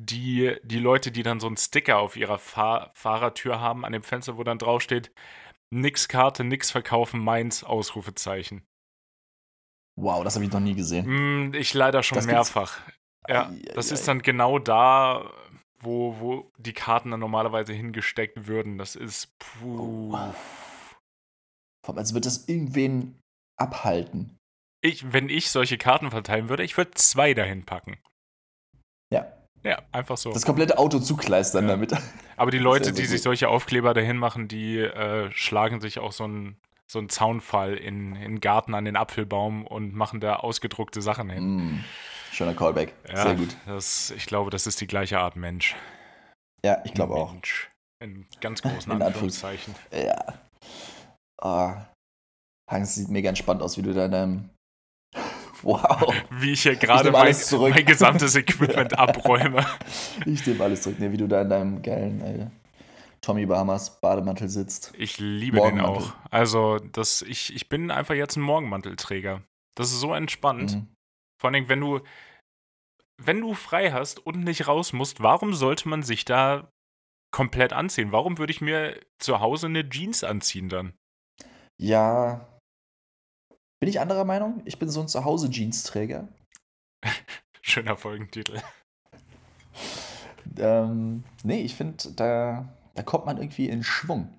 die, die Leute, die dann so einen Sticker auf ihrer Fahr Fahrertür haben an dem Fenster, wo dann draufsteht, nix Karte, nix verkaufen, meins, Ausrufezeichen. Wow, das habe ich noch nie gesehen. Hm, ich leider schon Das gibt's- mehrfach. Ja, Ei, ei, das ist dann genau da, wo, wo die Karten dann normalerweise hingesteckt würden. Das ist puh. Oh. Vor allem, als würde das irgendwen abhalten. Ich, wenn ich solche Karten verteilen würde, ich würde zwei dahin packen. Ja. Einfach so. Das komplette Auto zukleistern Ja. damit. Aber die Leute, die sich solche Aufkleber dahin machen, die äh, schlagen sich auch so einen so einen Zaunfall in, in den Garten an den Apfelbaum und machen da ausgedruckte Sachen hin. Mm, schöner Callback. Ja, Sehr gut. Das, ich glaube, das ist die gleiche Art Mensch. Ja, ich glaube auch. Mensch. In ganz großen (laughs) In Anführungszeichen. Ja. Oh. Hans sieht mega entspannt aus, wie du da in deinem. Wow. (laughs) Wie ich hier gerade mein, mein gesamtes (laughs) Equipment abräume. (laughs) Ich nehme alles zurück. Nee, wie du da in deinem geilen äh, Tommy Bahamas Bademantel sitzt. Ich liebe den auch. Also, das, ich, ich bin einfach jetzt ein Morgenmantelträger. Das ist so entspannt. Mhm. Vor allem, wenn du, wenn du frei hast und nicht raus musst, warum sollte man sich da komplett anziehen? Warum würde ich mir zu Hause eine Jeans anziehen dann? Ja. Bin ich anderer Meinung? Ich bin so ein Zuhause-Jeans-Träger. (laughs) Schöner Folgentitel. Ähm, nee, ich finde, da, da kommt man irgendwie in Schwung.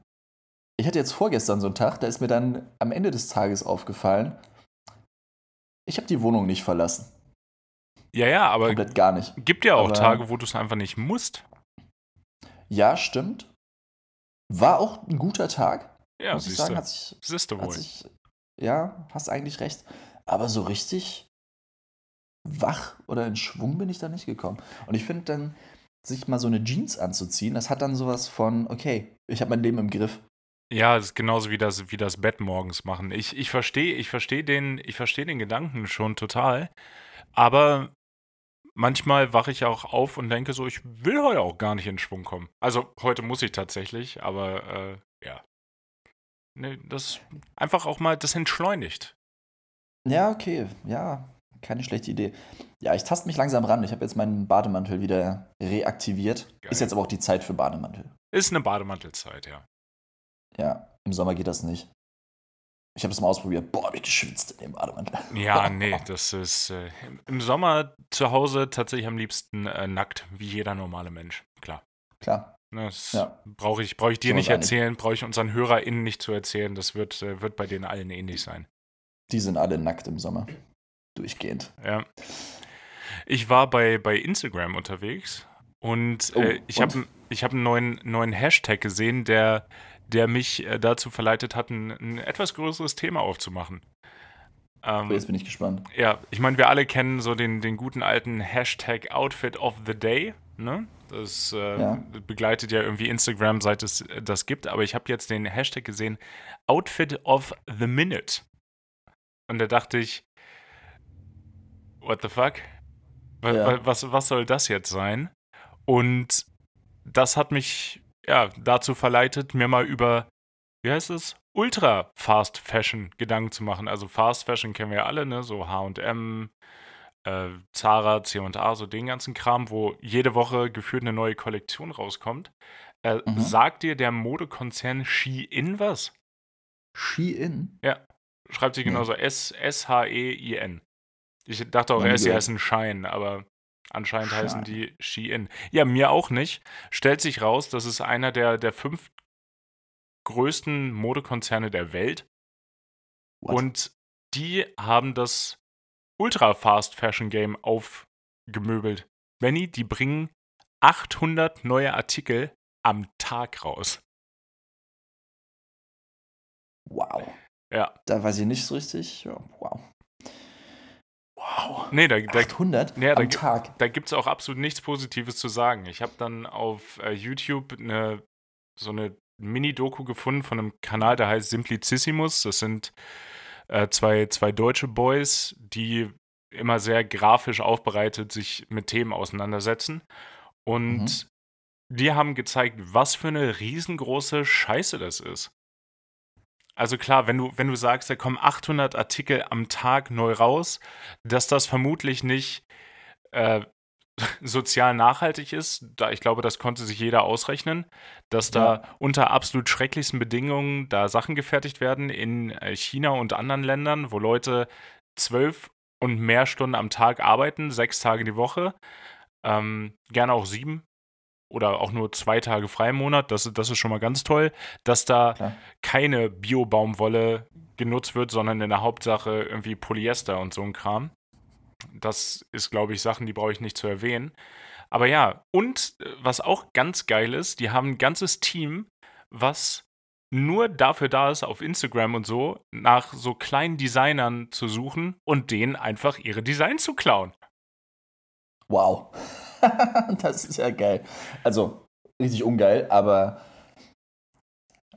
Ich hatte jetzt vorgestern so einen Tag, da ist mir dann am Ende des Tages aufgefallen, ich habe die Wohnung nicht verlassen. Ja, ja, aber Komplett gar nicht. gibt ja auch Aber- Tage, wo du es einfach nicht musst. Ja, stimmt. War auch ein guter Tag, Ja, muss ich siehst sagen. du. Hat sich, hat sich, ja, hast eigentlich recht. Aber so richtig wach oder in Schwung bin ich da nicht gekommen. Und ich finde dann, sich mal so eine Jeans anzuziehen, das hat dann sowas von, okay, ich habe mein Leben im Griff. Ja, das ist genauso wie das, wie das Bett morgens machen. Ich, ich verstehe ich versteh den, versteh den Gedanken schon total. Aber manchmal wache ich auch auf und denke so, ich will heute auch gar nicht in Schwung kommen. Also heute muss ich tatsächlich, aber äh, ja. Nee, das einfach auch mal, das entschleunigt. Ja, okay, ja, keine schlechte Idee. Ja, ich taste mich langsam ran. Ich habe jetzt meinen Bademantel wieder reaktiviert. Geil. Ist jetzt aber auch die Zeit für Bademantel. Ist eine Bademantelzeit, ja. Ja, im Sommer geht das nicht. Ich habe es mal ausprobiert. Boah, hab ich geschwitzt in dem Bademantel. Ja, (laughs) nee, das ist äh, im- im Sommer zu Hause tatsächlich am liebsten äh, nackt, wie jeder normale Mensch. Klar. Klar. Ne, Das Ja. brauche ich, brauch ich dir nicht erzählen, brauche ich unseren HörerInnen nicht zu erzählen. Das wird, äh, wird bei denen allen ähnlich sein. Die sind alle nackt im Sommer. Durchgehend. Ja. Ich war bei, bei Instagram unterwegs und Oh, äh, ich habe ich hab einen neuen, neuen Hashtag gesehen, der, der mich äh, dazu verleitet hat, ein, ein etwas größeres Thema aufzumachen. Ähm, Jetzt bin ich gespannt. Ja, ich meine, wir alle kennen so den, den guten alten Hashtag Outfit of the Day. Ne? Das äh, Ja. begleitet ja irgendwie Instagram, seit es das gibt. Aber ich habe jetzt den Hashtag gesehen, Outfit of the Minute. Und da dachte ich, what the fuck? Wa- Ja. wa- Was, was soll das jetzt sein? Und das hat mich ja dazu verleitet, mir mal über, wie heißt es? Ultra Fast Fashion Gedanken zu machen. Also Fast Fashion kennen wir ja alle, ne? So HM, äh, Zara, CA, so den ganzen Kram, wo jede Woche gefühlt eine neue Kollektion rauskommt. Äh, Mhm. Sagt dir der Modekonzern Shein was? Shein? Schreibt sich Nee. genauso S- S-H-E-I-N. Ich dachte auch erst, sie heißen Shine, aber anscheinend heißen Shine. die Shein. Ja, mir auch nicht. Stellt sich raus, das ist einer der, der fünf größten Modekonzerne der Welt. What? Und die haben das Ultra Fast Fashion Game aufgemöbelt. Benny, die bringen 800 neue Artikel am Tag raus. Wow. Ja. Da weiß ich nicht so richtig. Wow. Wow. Nee, da, da, 800 Ja, da am gi- Tag. da gibt es auch absolut nichts Positives zu sagen. Ich habe dann auf äh, YouTube eine, so eine Mini-Doku gefunden von einem Kanal, der heißt Simplicissimus. Das sind äh, zwei, zwei deutsche Boys, die immer sehr grafisch aufbereitet sich mit Themen auseinandersetzen. Und die haben gezeigt, was für eine riesengroße Scheiße das ist. Also klar, wenn du, wenn du sagst, da kommen 800 Artikel am Tag neu raus, dass das vermutlich nicht äh, sozial nachhaltig ist, da ich glaube, das konnte sich jeder ausrechnen, dass da unter absolut schrecklichsten Bedingungen da Sachen gefertigt werden in äh, China und anderen Ländern, wo Leute zwölf und mehr Stunden am Tag arbeiten, sechs Tage die Woche, ähm, gerne auch sieben oder auch nur zwei Tage frei im Monat, das, das ist schon mal ganz toll, dass da Klar. keine Bio-Baumwolle genutzt wird, sondern in der Hauptsache irgendwie Polyester und so ein Kram. Das ist, glaube ich, Sachen, die brauche ich nicht zu erwähnen. Aber ja, und äh, was auch ganz geil ist, die haben ein ganzes Team, was nur dafür da ist, auf Instagram und so, nach so kleinen Designern zu suchen und denen einfach ihre Designs zu klauen. Wow. (laughs) das ist ja geil. Also, richtig ungeil, aber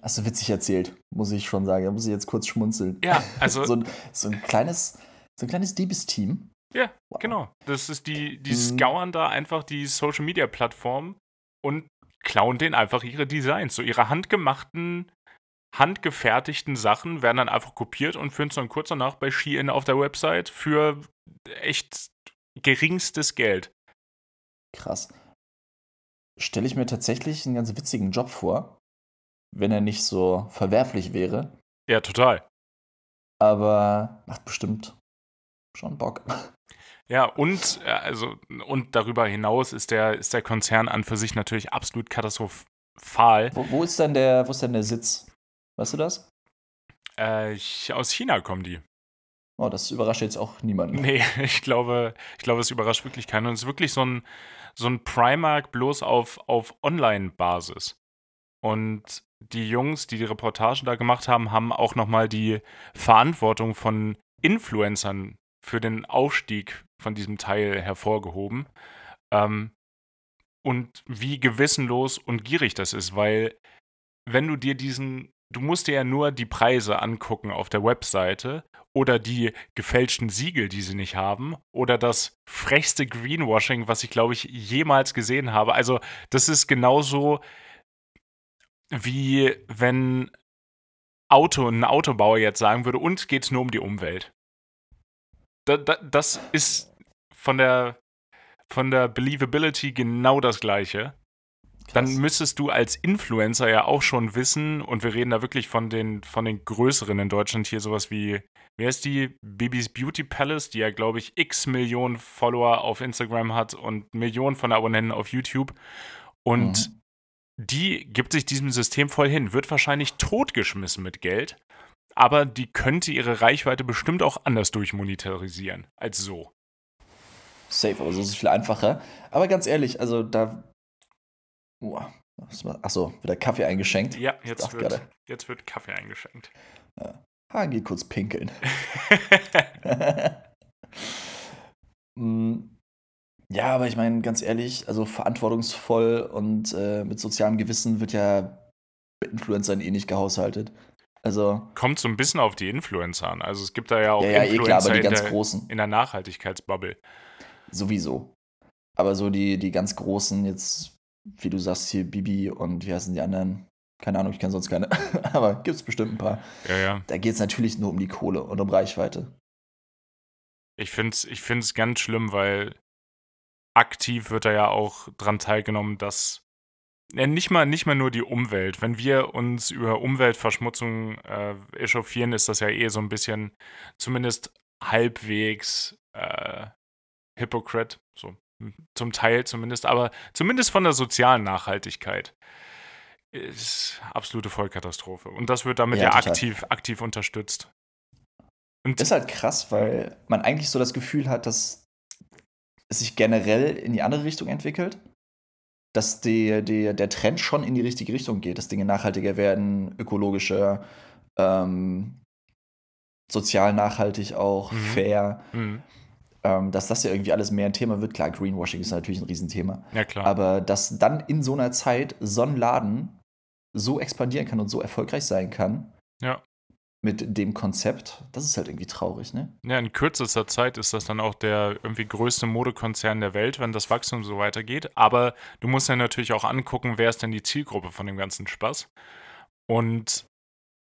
hast du witzig erzählt, muss ich schon sagen. Da muss ich jetzt kurz schmunzeln. Ja, also, (laughs) so, ein, so ein kleines, so ein kleines Diebesteam. Ja, Wow. genau. Das ist die, die Mhm. scouren da einfach die Social Media Plattform und klauen denen einfach ihre Designs. So ihre handgemachten, handgefertigten Sachen werden dann einfach kopiert und finden es dann kurz danach bei Shein auf der Website für echt geringstes Geld. Krass. Stelle ich mir tatsächlich einen ganz witzigen Job vor, wenn er nicht so verwerflich wäre. Ja, total. Aber macht bestimmt schon Bock. Ja, und äh, also und darüber hinaus ist der, ist der Konzern an für sich natürlich absolut katastrophal. Wo, wo, ist denn der, wo ist denn der Sitz? Weißt du das? Äh, ich, aus China kommen die. Oh, das überrascht jetzt auch niemanden. Nee, (laughs) ich glaube, ich glaube, es überrascht wirklich keinen. Und es ist wirklich so ein, so ein Primark bloß auf, auf Online-Basis. Und die Jungs, die die Reportagen da gemacht haben, haben auch nochmal die Verantwortung von Influencern für den Aufstieg von diesem Teil hervorgehoben. Ähm, und wie gewissenlos und gierig das ist, weil wenn du dir diesen, du musst dir ja nur die Preise angucken auf der Webseite oder die gefälschten Siegel, die sie nicht haben, oder das frechste Greenwashing, was ich, glaube ich, jemals gesehen habe. Also, das ist genauso wie wenn Auto, ein Autobauer jetzt sagen würde, uns geht es nur um die Umwelt. Da, da, das ist von der, von der Believability genau das Gleiche dann Krass. müsstest du als Influencer ja auch schon wissen, und wir reden da wirklich von den, von den größeren in Deutschland hier, sowas wie, wer ist die? Bibis Beauty Palace, die ja, glaube ich, x Millionen Follower auf Instagram hat und Millionen von Abonnenten auf YouTube. Und Mhm. die gibt sich diesem System voll hin, wird wahrscheinlich totgeschmissen mit Geld, aber die könnte ihre Reichweite bestimmt auch anders durchmonetarisieren als so. Safe, aber so ist es viel einfacher. Aber ganz ehrlich, also da. Boah, Achso, wieder Kaffee eingeschenkt. Ja, jetzt wird, gerade. jetzt wird Kaffee eingeschenkt. Ha, geh kurz pinkeln. (laughs) (laughs) Mm, ja, aber ich meine, ganz ehrlich, also verantwortungsvoll und äh, mit sozialem Gewissen wird ja bei Influencern eh nicht gehaushaltet. Also, kommt so ein bisschen auf die Influencer an. Also es gibt da ja auch ja, ja, eh klar, aber die in, ganz der, großen. in der Nachhaltigkeitsbubble. Sowieso. Aber so die, die ganz großen, jetzt, wie du sagst, hier Bibi und wie heißen die anderen? Keine Ahnung, ich kenne sonst keine. (laughs) aber gibt es bestimmt ein paar. Ja, ja. Da geht es natürlich nur um die Kohle und um Reichweite. Ich finde es ich find's ganz schlimm, weil aktiv wird da ja auch dran teilgenommen, dass nicht, mal, nicht mal nur die Umwelt. Wenn wir uns über Umweltverschmutzung äh, echauffieren, ist das ja eh so ein bisschen zumindest halbwegs äh, Hypocrite. So hm, zum Teil zumindest, aber zumindest von der sozialen Nachhaltigkeit. Ist absolute Vollkatastrophe. Und das wird damit Ja, ja, aktiv, aktiv unterstützt. Und Das ist halt krass, weil man eigentlich so das Gefühl hat, dass es sich generell in die andere Richtung entwickelt. Dass die, die, der Trend schon in die richtige Richtung geht, dass Dinge nachhaltiger werden, ökologischer, ähm, sozial nachhaltig auch, Mhm. fair. Mhm. Ähm, dass das ja irgendwie alles mehr ein Thema wird. Klar, Greenwashing ist natürlich ein Riesenthema. Ja, klar. Aber dass dann in so einer Zeit so ein Laden so expandieren kann und so erfolgreich sein kann Ja. Mit dem Konzept, das ist halt irgendwie traurig, ne? Ja, in kürzester Zeit ist das dann auch der irgendwie größte Modekonzern der Welt, wenn das Wachstum so weitergeht. Aber du musst ja natürlich auch angucken, wer ist denn die Zielgruppe von dem ganzen Spaß. Und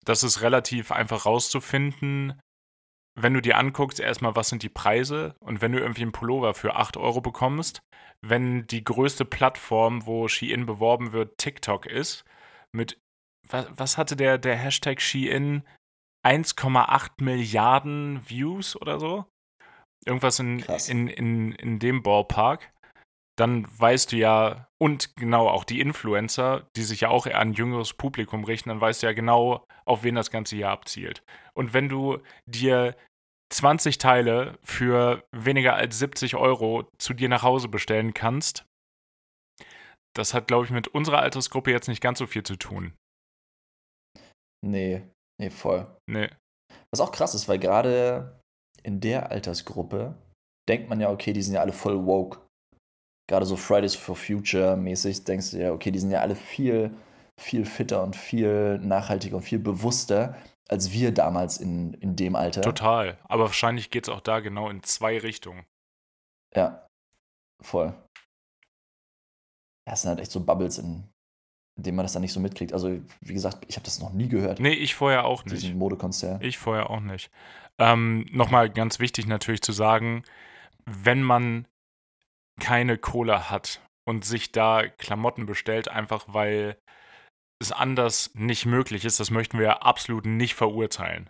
das ist relativ einfach rauszufinden, wenn du dir anguckst, erstmal, was sind die Preise und wenn du irgendwie einen Pullover für 8 Euro bekommst, wenn die größte Plattform, wo Shein beworben wird, TikTok ist, mit, was, was hatte der, der Hashtag Shein? 1,8 Milliarden Views oder so. Irgendwas in, Krass. in, in, in dem Ballpark. Dann weißt du ja, und genau auch die Influencer, die sich ja auch eher an jüngeres Publikum richten, dann weißt du ja genau, auf wen das Ganze hier abzielt. Und wenn du dir 20 Teile für weniger als 70 Euro zu dir nach Hause bestellen kannst, das hat, glaube ich, mit unserer Altersgruppe jetzt nicht ganz so viel zu tun. Nee, nee, voll. Nee. Was auch krass ist, weil gerade in der Altersgruppe denkt man ja, okay, die sind ja alle voll woke. Gerade so Fridays for Future mäßig denkst du ja, okay, die sind ja alle viel, viel fitter und viel nachhaltiger und viel bewusster als wir damals in, in dem Alter. Total. Aber wahrscheinlich geht es auch da genau in zwei Richtungen. Ja, voll. Ja, es sind halt echt so Bubbles, in, denen man das dann nicht so mitkriegt. Also, wie gesagt, ich habe das noch nie gehört, Nee, ich vorher auch nicht. diesen Modekonzern. Ich vorher auch nicht. Ähm, Nochmal ganz wichtig natürlich zu sagen, wenn man keine Cola hat und sich da Klamotten bestellt, einfach weil es anders nicht möglich ist, das möchten wir absolut nicht verurteilen.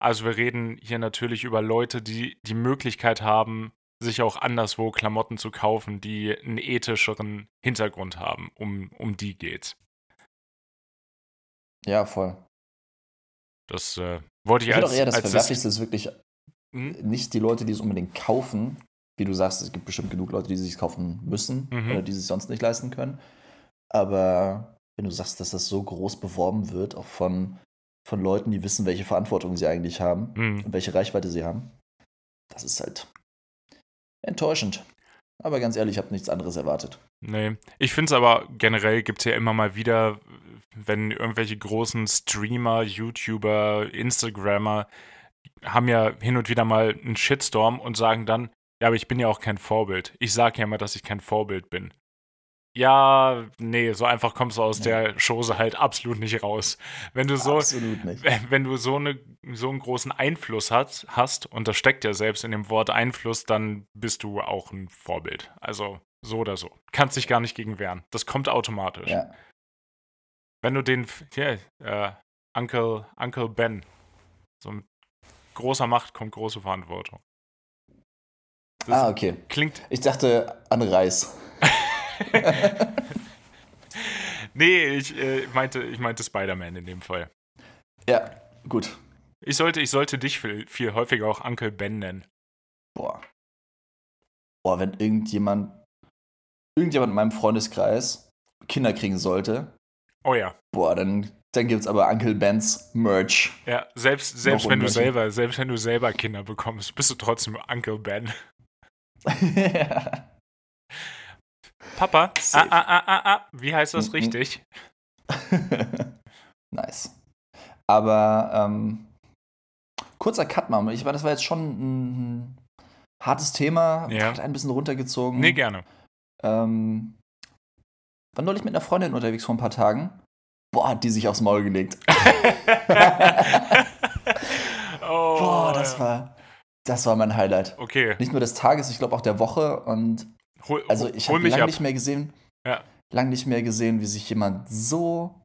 Also wir reden hier natürlich über Leute, die die Möglichkeit haben, sich auch anderswo Klamotten zu kaufen, die einen ethischeren Hintergrund haben. Um, um die geht's. Ja, voll. Das äh, wollte ich Ich als, auch eher, das Verwerflichste ist wirklich Hm? nicht die Leute, die es unbedingt kaufen. Wie du sagst, es gibt bestimmt genug Leute, die es sich kaufen müssen Mhm. oder die es sich sonst nicht leisten können. Aber wenn du sagst, dass das so groß beworben wird, auch von, von Leuten, die wissen, welche Verantwortung sie eigentlich haben Hm. und welche Reichweite sie haben, das ist halt enttäuschend. Aber ganz ehrlich, ich habe nichts anderes erwartet. Nee, ich finde es aber generell gibt es ja immer mal wieder, wenn irgendwelche großen Streamer, YouTuber, Instagrammer haben ja hin und wieder mal einen Shitstorm und sagen dann, ja, aber ich bin ja auch kein Vorbild. Ich sage ja immer, dass ich kein Vorbild bin. Ja, nee, so einfach kommst du aus Ja. der Chose halt absolut nicht raus. Wenn du so, Absolut nicht. (laughs) wenn du so, eine, so einen großen Einfluss hat, hast, und das steckt ja selbst in dem Wort Einfluss, dann bist du auch ein Vorbild. Also so oder so. Kannst dich gar nicht gegen wehren. Das kommt automatisch. Ja. Wenn du den, hier, äh, Uncle, Uncle Ben, so mit großer Macht kommt große Verantwortung. Das Ah, okay. klingt, Ich dachte an Reis. (laughs) nee, ich äh, meinte, ich meinte Spider-Man in dem Fall. Ja, gut. Ich sollte, ich sollte dich viel, viel häufiger auch Uncle Ben nennen. Boah. Boah, wenn irgendjemand, irgendjemand in meinem Freundeskreis Kinder kriegen sollte, Oh ja. boah, dann, dann gibt's aber Uncle Ben's Merch. Ja, selbst, selbst Noch wenn du selber, selbst wenn du selber Kinder bekommst, bist du trotzdem Uncle Ben. (laughs) Papa, ah, ah, ah, ah, ah, wie heißt das Mhm. richtig? (laughs) nice. Aber ähm, kurzer Cut mal. Ich meine, das war jetzt schon ein hartes Thema. Ja. Hat ein bisschen runtergezogen. Nee, gerne. Ähm, war neulich mit einer Freundin unterwegs vor ein paar Tagen. Boah, hat die sich aufs Maul gelegt. (laughs) (laughs) oh, Boah, das war, das war mein Highlight. Okay, Nicht nur des Tages, ich glaube auch der Woche. Und hol, also ich habe lange nicht mehr gesehen, Ja. lang nicht mehr gesehen, wie sich jemand so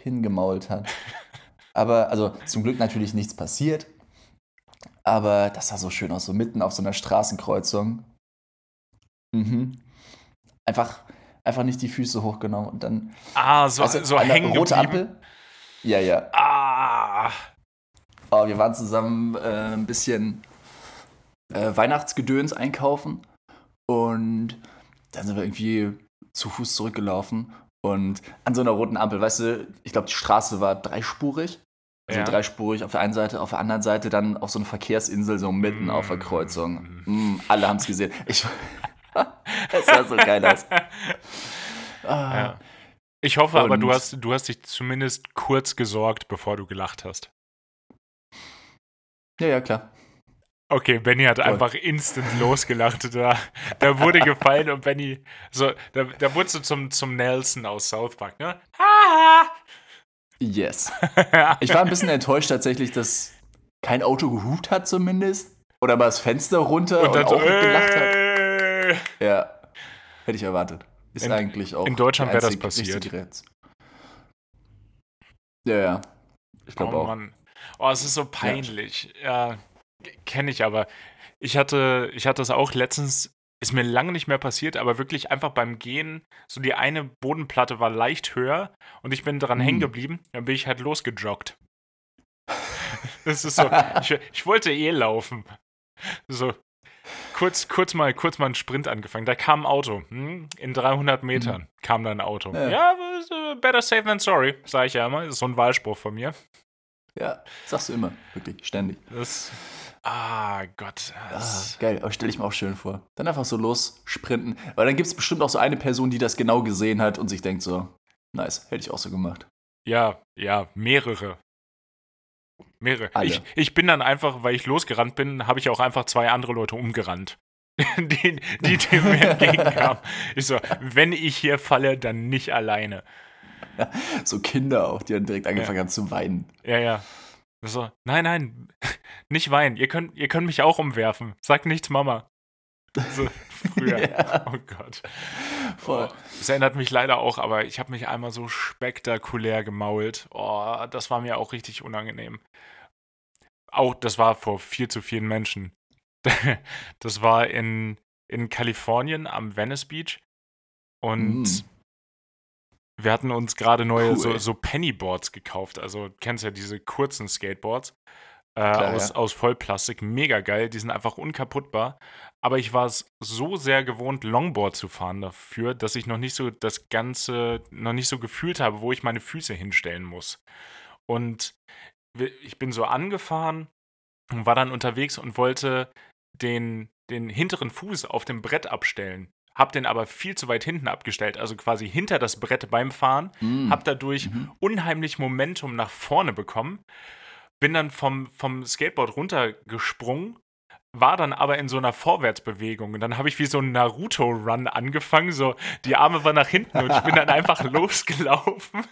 hingemault hat. Aber also zum Glück natürlich nichts passiert. Aber das sah so schön aus, so mitten auf so einer Straßenkreuzung. Mhm. Einfach, einfach nicht die Füße hochgenommen und dann Ah, so, du, so hängen rote geblieben. Ampel. Ja, ja. Ah, Oh, wir waren zusammen äh, ein bisschen äh, Weihnachtsgedöns einkaufen und dann sind wir irgendwie zu Fuß zurückgelaufen und an so einer roten Ampel, weißt du, ich glaube, die Straße war dreispurig. Also Ja. dreispurig auf der einen Seite, auf der anderen Seite dann auf so eine Verkehrsinsel, so mitten auf der Kreuzung. Mm, alle haben es gesehen. Ich, es (laughs) sah so geil aus. (laughs) Ah, Ja. Ich hoffe aber, du Und- hast, du hast dich zumindest kurz gesorgt, bevor du gelacht hast. ja, ja, klar. Okay, Benny hat einfach instant losgelacht. Da, da wurde gefallen und Benny, so, da, da wurde so zum, zum Nelson aus South Park, ne? Yes. (laughs) Ich war ein bisschen enttäuscht tatsächlich, dass kein Auto gehupt hat zumindest. Oder mal das Fenster runter und, und auch so, mitgelacht hat. äh, Ja, hätte ich erwartet. Ist In- eigentlich auch. in Deutschland wäre das passiert. Ja, ja. Ich glaube oh auch. Mann. Oh, es ist so peinlich. Ja, kenne ich aber. Ich hatte, ich hatte das auch letztens, ist mir lange nicht mehr passiert, aber wirklich einfach beim Gehen, so die eine Bodenplatte war leicht höher und ich bin dran Hm. hängen geblieben, dann bin ich halt losgejoggt. (laughs) Das ist so, ich, ich wollte eh laufen. So, kurz, kurz, mal, kurz mal einen Sprint angefangen. Da kam ein Auto. Hm? In 300 Metern kam da ein Auto. Ja. Ja, äh, better safe than sorry, sage ich ja immer. Das ist so ein Wahlspruch von mir. Ja, sagst du immer. Wirklich, ständig. Das. Ah, Gott. Ah, geil, aber stelle ich mir auch schön vor. Dann einfach so los sprinten. Weil dann gibt es bestimmt auch so eine Person, die das genau gesehen hat und sich denkt so, nice, hätte ich auch so gemacht. ja, ja, mehrere. Mehrere. Alle. Ich, ich bin dann einfach, weil ich losgerannt bin, habe ich auch einfach zwei andere Leute umgerannt. (laughs) die, die, mir (laughs) entgegenkamen. Ich so, wenn ich hier falle, dann nicht alleine. So Kinder auch, die dann direkt angefangen haben zu weinen. Ja, ja. So, nein, nein, (laughs) nicht weinen. Ihr könnt, ihr könnt mich auch umwerfen. Sagt nichts, Mama. So, (laughs) früher. Ja, Oh Gott. voll. Das erinnert mich leider auch, aber ich habe mich einmal so spektakulär gemault. Oh, das war mir auch richtig unangenehm. Auch, das war vor viel zu vielen Menschen. (laughs) Das war in, in Kalifornien am Venice Beach. Und Mm. Wir hatten uns gerade neue Cool. so, so Pennyboards gekauft. Also, du kennst ja diese kurzen Skateboards äh, Klar, aus, ja. aus Vollplastik. Mega geil. Die sind einfach unkaputtbar. Aber ich war es so sehr gewohnt, Longboard zu fahren dafür, dass ich noch nicht so das Ganze, noch nicht so gefühlt habe, wo ich meine Füße hinstellen muss. Und ich bin so angefahren und war dann unterwegs und wollte den, den hinteren Fuß auf dem Brett abstellen. Hab den aber viel zu weit hinten abgestellt, also quasi hinter das Brett beim Fahren. Mm. Hab dadurch Mhm. unheimlich Momentum nach vorne bekommen. Bin dann vom, vom Skateboard runtergesprungen, war dann aber in so einer Vorwärtsbewegung. Und dann habe ich wie so einen Naruto-Run angefangen. So, die Arme waren nach hinten und ich bin dann einfach (laughs) losgelaufen.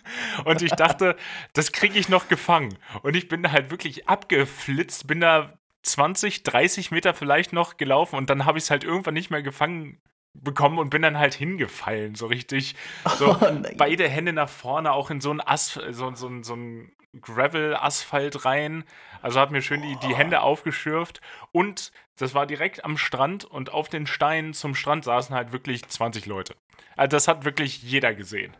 Und ich dachte, das kriege ich noch gefangen. Und ich bin halt wirklich abgeflitzt, bin da 20, 30 Meter vielleicht noch gelaufen und dann habe ich es halt irgendwann nicht mehr gefangen bekommen und bin dann halt hingefallen, so richtig. (laughs) So, Oh beide Hände nach vorne, auch in so ein, so, so, so ein Gravel-Asphalt rein. Also hat mir schön die, die Hände aufgeschürft. Und das war direkt am Strand und auf den Steinen zum Strand saßen halt wirklich 20 Leute. Also das hat wirklich jeder gesehen.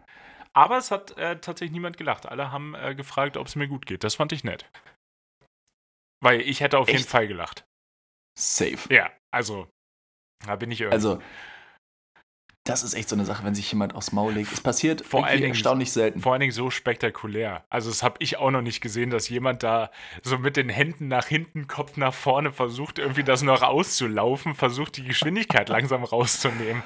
Aber es hat äh, tatsächlich niemand gelacht. Alle haben äh, gefragt, ob es mir gut geht. Das fand ich nett. Weil ich hätte auf jeden Echt? Fall gelacht. Safe. Ja, also, da bin ich irgendwie. Also, das ist echt so eine Sache, wenn sich jemand aufs Maul legt. Es passiert Vor allen Dingen- erstaunlich selten. Vor allen Dingen so spektakulär. Also, das habe ich auch noch nicht gesehen, dass jemand da so mit den Händen nach hinten, Kopf nach vorne versucht, irgendwie das noch auszulaufen, versucht, die Geschwindigkeit langsam rauszunehmen.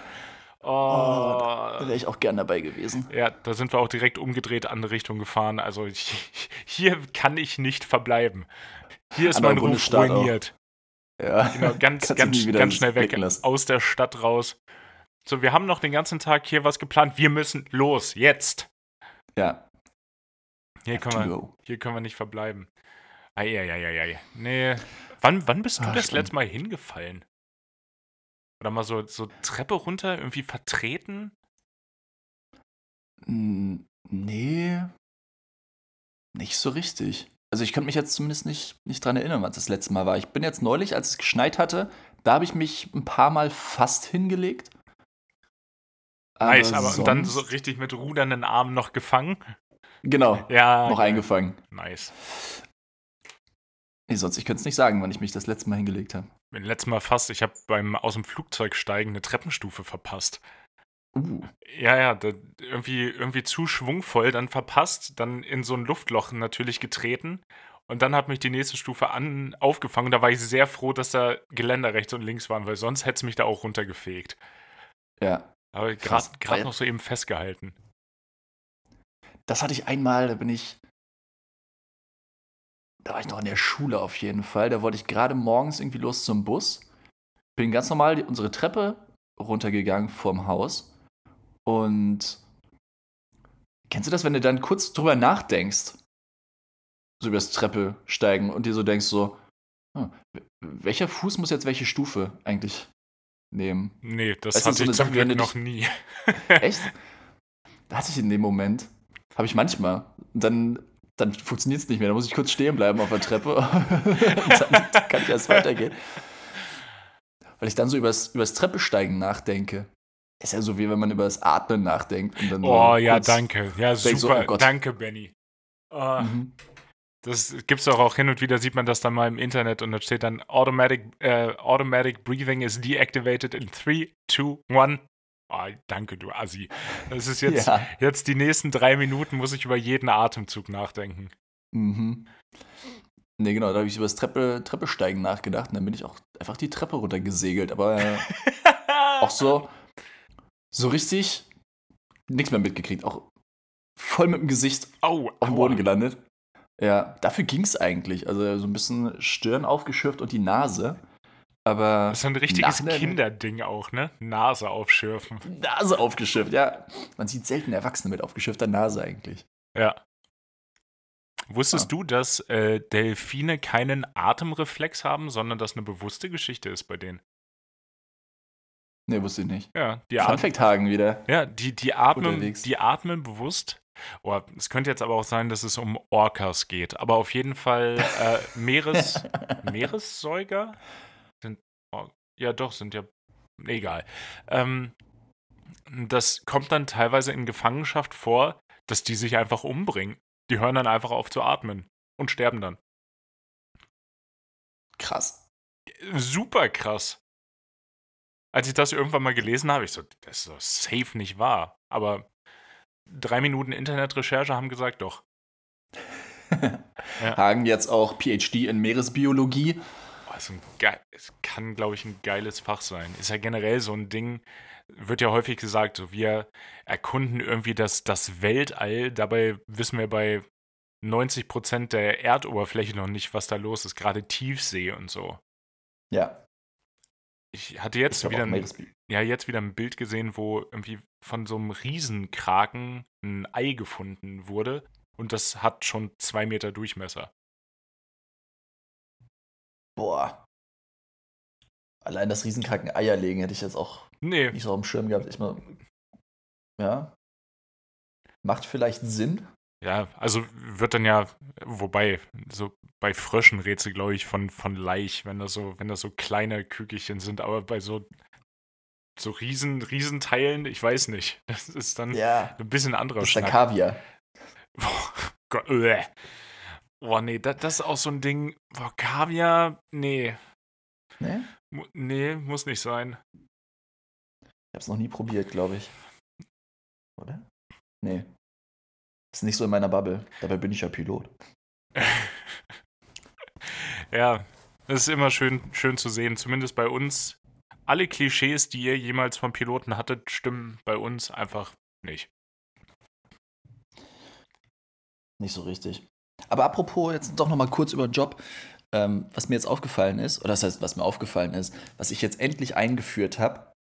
Oh, Oh. da wäre ich auch gern dabei gewesen. Ja, da sind wir auch direkt umgedreht andere Richtung gefahren. Also, ich, hier kann ich nicht verbleiben. Hier ist Anderer mein Ruf Bundesstaat auch. ruiniert. Ja. Genau, ganz, (laughs) Kannst ganz, ganz schnell weg. Aus der Stadt raus. So, wir haben noch den ganzen Tag hier was geplant. Wir müssen los, jetzt. Ja. Hier können wir, hier können wir nicht verbleiben. Eieieiei. Nee. Wann, wann bist du Ah, das stimmt. letzte Mal hingefallen? Oder mal so, so Treppe runter, irgendwie vertreten? Hm, Nee. Nicht so richtig. Also ich könnte mich jetzt zumindest nicht, nicht dran erinnern, was das letzte Mal war. Ich bin jetzt neulich, als es geschneit hatte, da habe ich mich ein paar Mal fast hingelegt. Nice, aber und dann so sonst- richtig mit rudernden Armen noch gefangen? Genau, Ja. noch geil. eingefangen. Nice. Nee, sonst, ich könnte es nicht sagen, wann ich mich das letzte Mal hingelegt habe. Letztes Mal fast, ich habe beim aus dem Flugzeug steigen eine Treppenstufe verpasst. Uh. Ja, ja, da, irgendwie, irgendwie zu schwungvoll, dann verpasst, dann in so ein Luftloch natürlich getreten. Und dann hat mich die nächste Stufe an, aufgefangen. Da war ich sehr froh, dass da Geländer rechts und links waren, weil sonst hätte es mich da auch runtergefegt. Ja. Aber gerade noch so eben festgehalten. Das hatte ich einmal, da bin ich. Da war ich noch in der Schule auf jeden Fall. Da wollte ich gerade morgens irgendwie los zum Bus. Bin ganz normal die, unsere Treppe runtergegangen vorm Haus. Und kennst du das, wenn du dann kurz drüber nachdenkst? So übers Treppe steigen und dir so denkst, so, hm, welcher Fuß muss jetzt welche Stufe eigentlich nehmen? Nee, das Weißt hatte so ich zum Glück noch nie. (laughs) Echt? Da hatte ich in dem Moment. Habe ich manchmal. Und dann, dann funktioniert es nicht mehr. Da muss ich kurz stehen bleiben auf der Treppe. (laughs) Dann kann ich erst weitergehen. Weil ich dann so übers, übers Treppesteigen nachdenke. Ist ja so wie wenn man über das Atmen nachdenkt. Und dann so Oh ja, danke. Ja, denk so, super. oh danke, Benny. Oh, Mhm. Das gibt's doch auch hin und wieder, sieht man das dann mal im Internet und da steht dann Automatic, äh, Automatic Breathing is deactivated in 3, 2, 1. Oh, danke, du Assi. Das ist jetzt, Ja. jetzt die nächsten drei Minuten, muss ich über jeden Atemzug nachdenken. Mhm. Nee, genau, da habe ich über das Treppe, Treppesteigen nachgedacht und dann bin ich auch einfach die Treppe runtergesegelt. Aber äh, (laughs) auch so, so richtig nichts mehr mitgekriegt. Auch voll mit dem Gesicht Au, auf dem. Boden gelandet. Ja, dafür ging es eigentlich. Also so ein bisschen Stirn aufgeschürft und die Nase. Aber Das ist ein richtiges Nachhinein- Kinderding auch, ne? Nase aufschürfen. Nase aufgeschürft, ja. Man sieht selten Erwachsene mit aufgeschürfter Nase eigentlich. Ja. Wusstest Ah. du, dass äh, Delfine keinen Atemreflex haben, sondern das eine bewusste Geschichte ist bei denen? Nee, wusste ich nicht. Ja, die Fun atmen. Fact Hagen wieder. Ja, die, die, atmen, die atmen bewusst. Oh, es könnte jetzt aber auch sein, dass es um Orcas geht. Aber auf jeden Fall äh, Meeres, (laughs) Meeressäuger sind. Or ja, doch, sind ja. Egal. Ähm, das kommt dann teilweise in Gefangenschaft vor, dass die sich einfach umbringen. Die hören dann einfach auf zu atmen und sterben dann. Krass. Super krass. Als ich das irgendwann mal gelesen habe, ich so, das ist so safe nicht wahr. Aber drei Minuten Internetrecherche haben gesagt, doch. (laughs) Ja. Hagen jetzt auch PhD in Meeresbiologie. Oh, ist ein geil, es kann, glaube ich, ein geiles Fach sein. Ist ja generell so ein Ding, wird ja häufig gesagt, so wir erkunden irgendwie das, das Weltall, dabei wissen wir bei 90 Prozent der Erdoberfläche noch nicht, was da los ist, gerade Tiefsee und so. Ja. Ich hatte jetzt Ich wieder ein, ja, jetzt wieder ein Bild gesehen, wo irgendwie von so einem Riesenkraken ein Ei gefunden wurde und das hat schon zwei Meter Durchmesser. Boah. Allein das Riesenkraken Eier legen hätte ich jetzt auch Nee, nicht so auf dem Schirm gehabt. Ich mal, ja. Macht vielleicht Sinn. ja, also wird dann ja, wobei, so bei Fröschen redst du, glaube ich, von, von Laich, wenn das so, wenn das so kleine Kügelchen sind, aber bei so, so riesen, Riesenteilen, ich weiß nicht. (laughs) Das ist dann Ja. ein bisschen anderer Das ist der Schnack. Kaviar. (laughs) Boah, Gott, äh. Boah, nee, das, das ist auch so ein Ding. Boah, Kaviar, nee. Ne? Mu nee, muss nicht sein. Ich hab's noch nie probiert, glaube ich. Oder? Nee. Ist nicht so in meiner Bubble. Dabei bin ich ja Pilot. (laughs) ja, das ist immer schön, schön zu sehen. Zumindest bei uns. Alle Klischees, die ihr jemals vom Piloten hattet, stimmen bei uns einfach nicht. Nicht so richtig. Aber apropos, jetzt doch noch mal kurz über den Job. Ähm, was mir jetzt aufgefallen ist, oder das heißt, was mir aufgefallen ist, was ich jetzt endlich eingeführt habe.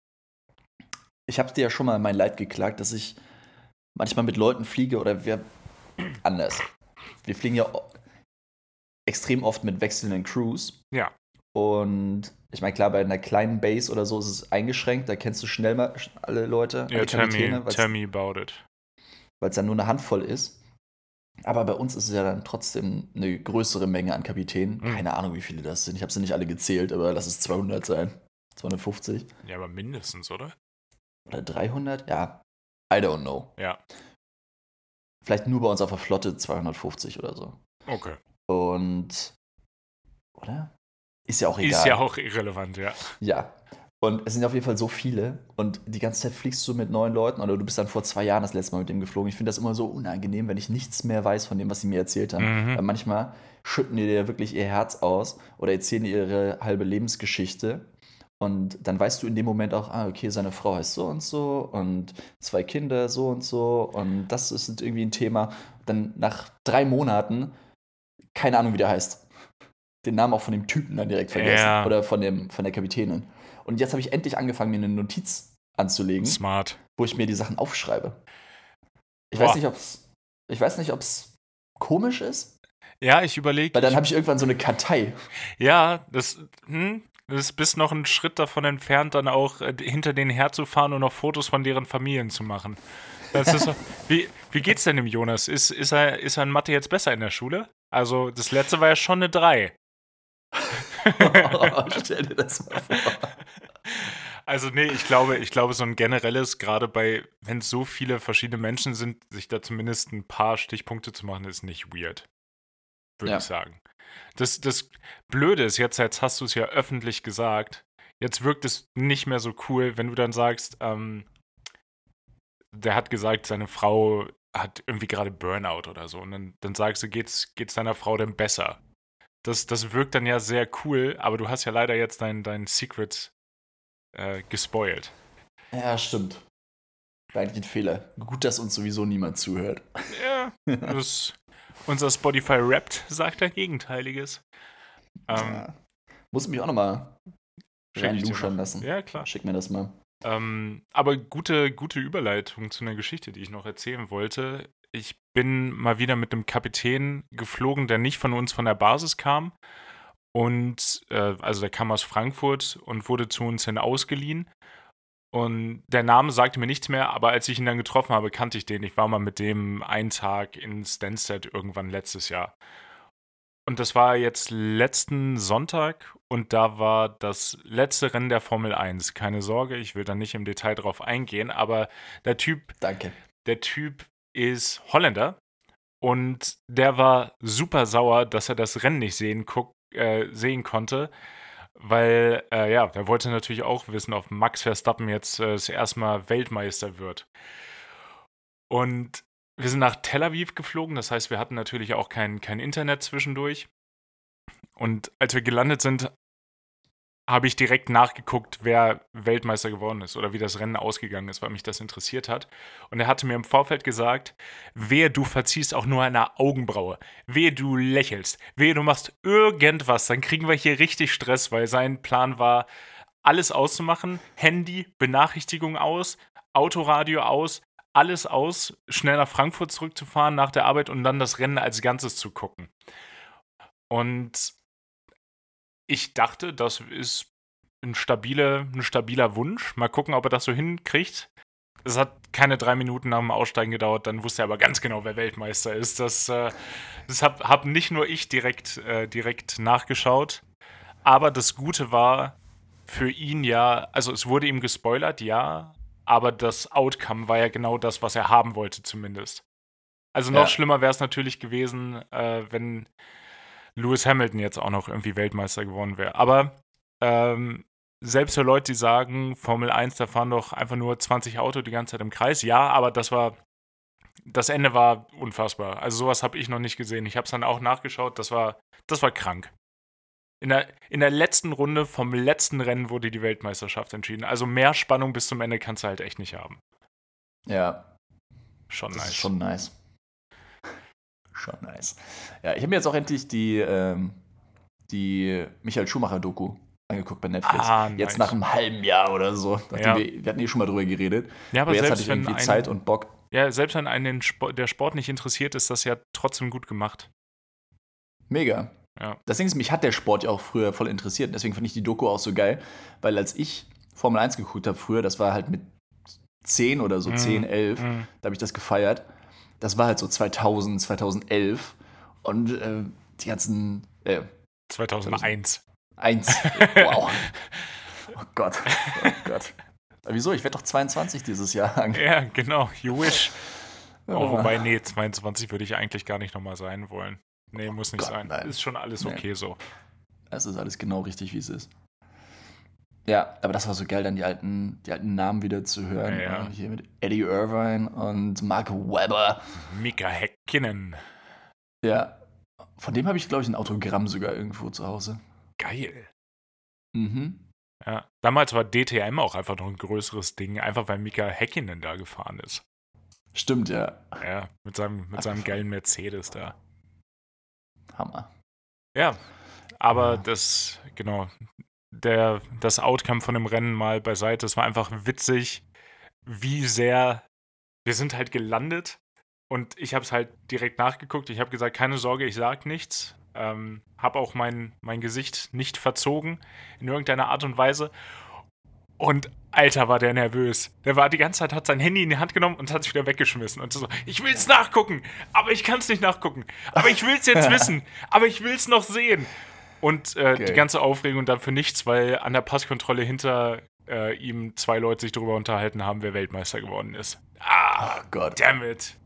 Ich habe dir ja schon mal mein Leid geklagt, dass ich manchmal mit Leuten fliege oder wir (clears throat) anders. Wir fliegen ja extrem oft mit wechselnden Crews. Ja. Und ich meine, klar, bei einer kleinen Base oder so ist es eingeschränkt. Da kennst du schnell mal alle Leute, Ja, alle tell me, tell me about it. weil es dann nur eine Handvoll ist. Aber bei uns ist es ja dann trotzdem eine größere Menge an Kapitänen. Mhm. Keine Ahnung, wie viele das sind. Ich habe sie nicht alle gezählt, aber lass es 200 sein. 250 Ja, aber mindestens, oder? oder 300? Ja, I don't know. Ja. Vielleicht nur bei uns auf der Flotte 250 oder so. Okay. Und Oder? Ist ja auch egal. Ist ja auch irrelevant, ja. Ja. Und es sind auf jeden Fall so viele. Und die ganze Zeit fliegst du mit neuen Leuten oder du bist dann vor zwei Jahren das letzte Mal mit dem geflogen. Ich finde das immer so unangenehm, wenn ich nichts mehr weiß von dem, was sie mir erzählt haben. Mhm. Weil manchmal schütten die dir wirklich ihr Herz aus oder erzählen ihre halbe Lebensgeschichte. Und dann weißt du in dem Moment auch, ah, okay, seine Frau heißt so und so und zwei Kinder so und so und das ist irgendwie ein Thema. Dann nach drei Monaten, keine Ahnung, wie der heißt. Den Namen auch von dem Typen dann direkt vergessen. Ja. Oder von, dem, von der Kapitänin. Und jetzt habe ich endlich angefangen, mir eine Notiz anzulegen, Smart. wo ich mir die Sachen aufschreibe. Ich Boah. weiß nicht, ob es. Ich weiß nicht, ob es komisch ist, Ja, ich überlege. weil dann habe ich irgendwann so eine Kartei. Ja, das, hm, das bist noch einen Schritt davon entfernt, dann auch äh, hinter denen herzufahren und noch Fotos von deren Familien zu machen. Ist, (laughs) wie, wie geht's denn dem Jonas? Ist, ist, er, ist er in Mathe jetzt besser in der Schule? Also, das letzte war ja schon eine 3. (laughs) (laughs) Stell dir das mal vor. Also, nee, ich glaube, ich glaube, so ein generelles, gerade bei, wenn es so viele verschiedene Menschen sind, sich da zumindest ein paar Stichpunkte zu machen, ist nicht weird. Würde Ja. ich sagen. Das, das Blöde ist, jetzt, jetzt hast du es ja öffentlich gesagt, jetzt wirkt es nicht mehr so cool, wenn du dann sagst, ähm, der hat gesagt, seine Frau hat irgendwie gerade Burnout oder so. Und dann, dann sagst du, geht's, geht's deiner Frau denn besser? Das, das wirkt dann ja sehr cool, aber du hast ja leider jetzt dein, dein Secret äh, gespoilt. Ja, stimmt. War eigentlich ein Fehler. Gut, dass uns sowieso niemand zuhört. Ja, (laughs) das, unser Spotify rappt sagt da Gegenteiliges. Ähm, ja. Muss mich auch nochmal reinluschern lassen. Ja, klar. Schick mir das mal. Ähm, aber gute, gute Überleitung zu einer Geschichte, die ich noch erzählen wollte. Ich bin mal wieder mit einem Kapitän geflogen, der nicht von uns von der Basis kam. Und äh, also der kam aus Frankfurt und wurde zu uns hin ausgeliehen. Und der Name sagte mir nichts mehr, aber als ich ihn dann getroffen habe, kannte ich den. Ich war mal mit dem einen Tag in Stansted irgendwann letztes Jahr. Und das war jetzt letzten Sonntag und da war das letzte Rennen der Formel 1. Keine Sorge, ich will da nicht im Detail drauf eingehen, aber der Typ, Danke. der Typ ist Holländer und der war super sauer, dass er das Rennen nicht sehen, guck, äh, sehen konnte, weil, äh, ja, der wollte natürlich auch wissen, ob Max Verstappen jetzt äh, das erste Mal Weltmeister wird. Und wir sind nach Tel Aviv geflogen, das heißt, wir hatten natürlich auch kein, kein Internet zwischendurch. Und als wir gelandet sind, habe ich direkt nachgeguckt, wer Weltmeister geworden ist oder wie das Rennen ausgegangen ist, weil mich das interessiert hat. Und er hatte mir im Vorfeld gesagt, wehe, du verziehst auch nur eine Augenbraue, wehe, du lächelst, wehe, du machst irgendwas, dann kriegen wir hier richtig Stress, weil sein Plan war, alles auszumachen, Handy, Benachrichtigung aus, Autoradio aus, alles aus, schnell nach Frankfurt zurückzufahren nach der Arbeit und dann das Rennen als Ganzes zu gucken. Und ich dachte, das ist ein, stabile, ein stabiler Wunsch. Mal gucken, ob er das so hinkriegt. Es hat keine drei Minuten nach dem Aussteigen gedauert, dann wusste er aber ganz genau, wer Weltmeister ist. Das, äh, das habe hab nicht nur ich direkt, äh, direkt nachgeschaut. Aber das Gute war für ihn ja, also es wurde ihm gespoilert, ja, aber das Outcome war ja genau das, was er haben wollte, zumindest. Also noch Ja. schlimmer wäre es natürlich gewesen, äh, wenn Lewis Hamilton jetzt auch noch irgendwie Weltmeister geworden wäre. Aber ähm, selbst für Leute, die sagen, Formel 1, da fahren doch einfach nur 20 Auto die ganze Zeit im Kreis. Ja, aber das war, das Ende war unfassbar. Also sowas habe ich noch nicht gesehen. Ich habe es dann auch nachgeschaut. Das war, das war krank. In der, in der letzten Runde vom letzten Rennen wurde die Weltmeisterschaft entschieden. Also mehr Spannung bis zum Ende kannst du halt echt nicht haben. Ja, Schon das nice. ist schon nice. Schon nice. Ja, ich habe mir jetzt auch endlich die, ähm, die Michael Schumacher-Doku angeguckt bei Netflix. Ah, Jetzt nice. nach einem halben Jahr oder so. Ja. wir, wir hatten eh schon mal drüber geredet. ja, Aber, aber jetzt hatte ich irgendwie einen, Zeit und Bock. ja, selbst wenn einen Sport, der Sport nicht interessiert, ist das ja trotzdem gut gemacht. Mega. Ja. Das Ding ist, mich hat der Sport ja auch früher voll interessiert. Deswegen fand ich die Doku auch so geil. Weil als ich Formel 1 geguckt habe früher, das war halt mit 10 oder so, Mhm. 10, 11, Mhm. da habe ich das gefeiert. Das war halt so 2000, 2011. Und äh, die ganzen, äh, 2001. eins, (laughs) wow. Oh Gott, oh Gott. Aber wieso? Ich werde doch 22 dieses Jahr. Ja, genau. You wish. Oh, Ja. wobei, nee, 22 würde ich eigentlich gar nicht nochmal sein wollen. Nee, muss nicht Gott, sein. nein. Ist schon alles Nee. okay so. Es ist alles genau richtig, wie es ist. Ja, aber das war so geil, dann die alten, die alten Namen wieder zu hören. Ja, ja. Hier mit Eddie Irvine und Mark Webber. Mika Häkkinen. Ja. Von dem habe ich, glaube ich, ein Autogramm sogar irgendwo zu Hause. Geil. Mhm. Ja. Damals war DTM auch einfach noch ein größeres Ding, einfach weil Mika Häkkinen da gefahren ist. Stimmt, ja. Ja, mit seinem, mit seinem geilen Mercedes da. Hammer. Ja, aber Ja. das, genau, der, das Outcome von dem Rennen mal beiseite, es war einfach witzig, wie sehr, wir sind halt gelandet und ich habe es halt direkt nachgeguckt. Ich habe gesagt, keine Sorge, ich sag nichts. Ähm, habe auch mein, mein Gesicht nicht verzogen in irgendeiner Art und Weise. Und Alter, war der nervös. Der war die ganze Zeit, hat sein Handy in die Hand genommen und hat es wieder weggeschmissen. Und so, ich will's nachgucken, aber ich kann es nicht nachgucken. Aber ich will's jetzt (laughs) wissen, aber ich will's noch sehen. Und äh, die Geil. ganze Aufregung dann für nichts, weil an der Passkontrolle hinter äh, ihm zwei Leute sich darüber unterhalten haben, wer Weltmeister geworden ist. Ah, Oh Gott. damn it.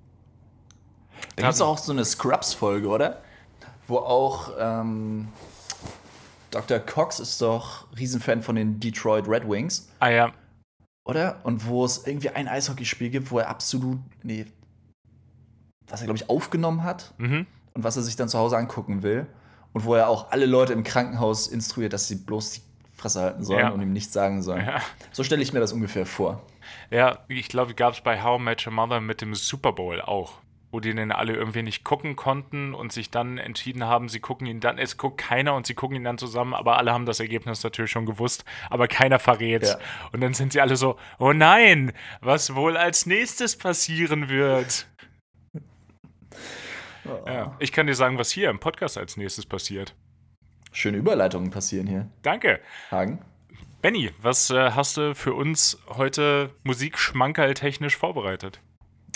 Da gibt es auch so eine Scrubs-Folge, oder? Wo auch ähm, Dr. Cox ist doch Riesenfan von den Detroit Red Wings, Ah ja, oder? Und wo es irgendwie ein Eishockeyspiel gibt, wo er absolut, nee, was er, glaube ich, aufgenommen hat mhm. und was er sich dann zu Hause angucken will. Und wo er auch alle Leute im Krankenhaus instruiert, dass sie bloß die Fresse halten sollen Ja. und ihm nichts sagen sollen. ja. So stelle ich mir das ungefähr vor. Ja, ich glaube, gab es bei How I Met Your Mother mit dem Super Bowl auch, wo die den alle irgendwie nicht gucken konnten und sich dann entschieden haben, sie gucken ihn dann, es guckt keiner und sie gucken ihn dann zusammen, aber alle haben das Ergebnis natürlich schon gewusst, aber keiner verrät. Ja. Und dann sind sie alle so, oh nein, was wohl als nächstes passieren wird. Ja, ich kann dir sagen, was hier im Podcast als nächstes passiert. Schöne Überleitungen passieren hier. Danke. Hagen? Benny, was äh, hast du für uns heute musikschmankerl-technisch vorbereitet?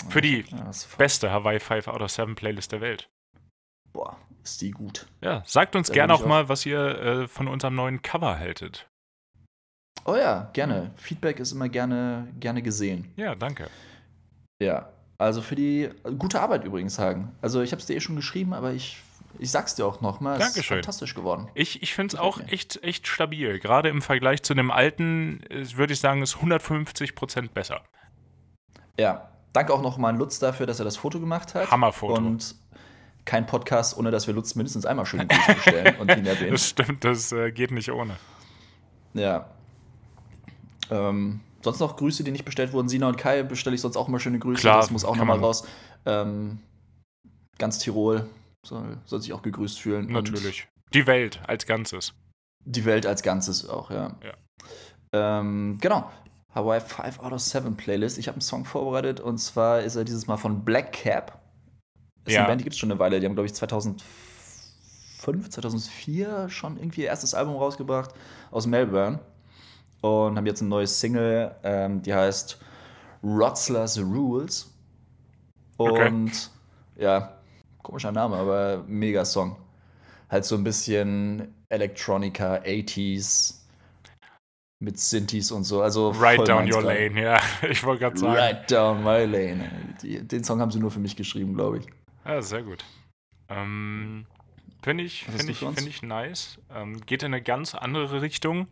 Für die Ja, beste Hawaii 5 out of 7 Playlist der Welt. boah, ist die gut. Ja, sagt uns gerne ich auch mal, was ihr äh, von unserem neuen Cover haltet. Oh ja, gerne. Feedback ist immer gerne, gerne gesehen. Ja, danke. Ja, also für die gute Arbeit übrigens, Hagen. Also ich habe es dir eh schon geschrieben, aber ich, ich sag's dir auch nochmal. Es ist Dankeschön. fantastisch geworden. Ich, ich finde es auch mir. echt, echt stabil. Gerade im Vergleich zu dem alten, äh, würde ich sagen, ist 150% besser. Ja, danke auch nochmal an Lutz dafür, dass er das Foto gemacht hat. Hammerfoto. Und kein Podcast, ohne dass wir Lutz mindestens einmal schöne Grüße bestellen und ihn erwähnen. (laughs) Das stimmt, das äh, geht nicht ohne. Ja. Ähm, sonst noch Grüße, die nicht bestellt wurden. Sina und Kai bestelle ich sonst auch immer schöne Grüße. Klar, das muss auch nochmal raus. Ähm, ganz Tirol soll, soll sich auch gegrüßt fühlen. Und Natürlich. Die Welt als Ganzes. Die Welt als Ganzes auch, ja. Ja. Ähm, genau. Hawaii 5 out of 7 Playlist. Ich habe einen Song vorbereitet und zwar ist er dieses Mal von Black Cap. Das ist Ja. eine Band, die gibt es schon eine Weile. Die haben, glaube ich, 2005, 2004 schon irgendwie ihr erstes Album rausgebracht aus Melbourne und haben jetzt ein neues Single, ähm, die heißt Rotzler's Rules. Okay. Und ja, komischer Name, aber mega Song. Halt so ein bisschen Electronica, 80s mit Synthes und so. Also Right down your gerade. lane, ja. (laughs) Ich wollte gerade sagen. Right down my lane. Den Song haben sie nur für mich geschrieben, glaube ich. Ja, sehr gut. Ähm, Finde ich, find ich, find ich nice. Ähm, geht in eine ganz andere Richtung.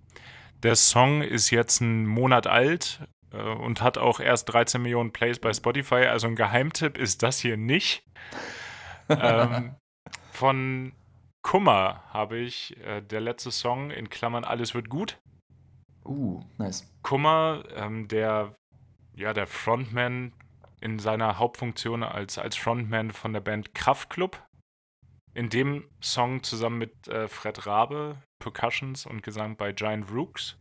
Der Song ist jetzt einen Monat alt äh, und hat auch erst 13 Millionen Plays bei Spotify. Also ein Geheimtipp ist das hier nicht. ähm, (laughs) von Kummer habe ich äh, der letzte Song in Klammern Alles wird gut. Uh, nice. Kummer, ähm, der, ja, der Frontman in seiner Hauptfunktion als, als Frontman von der Band Kraftklub. In dem Song zusammen mit äh, Fred Rabe, Percussions und Gesang bei Giant Rooks.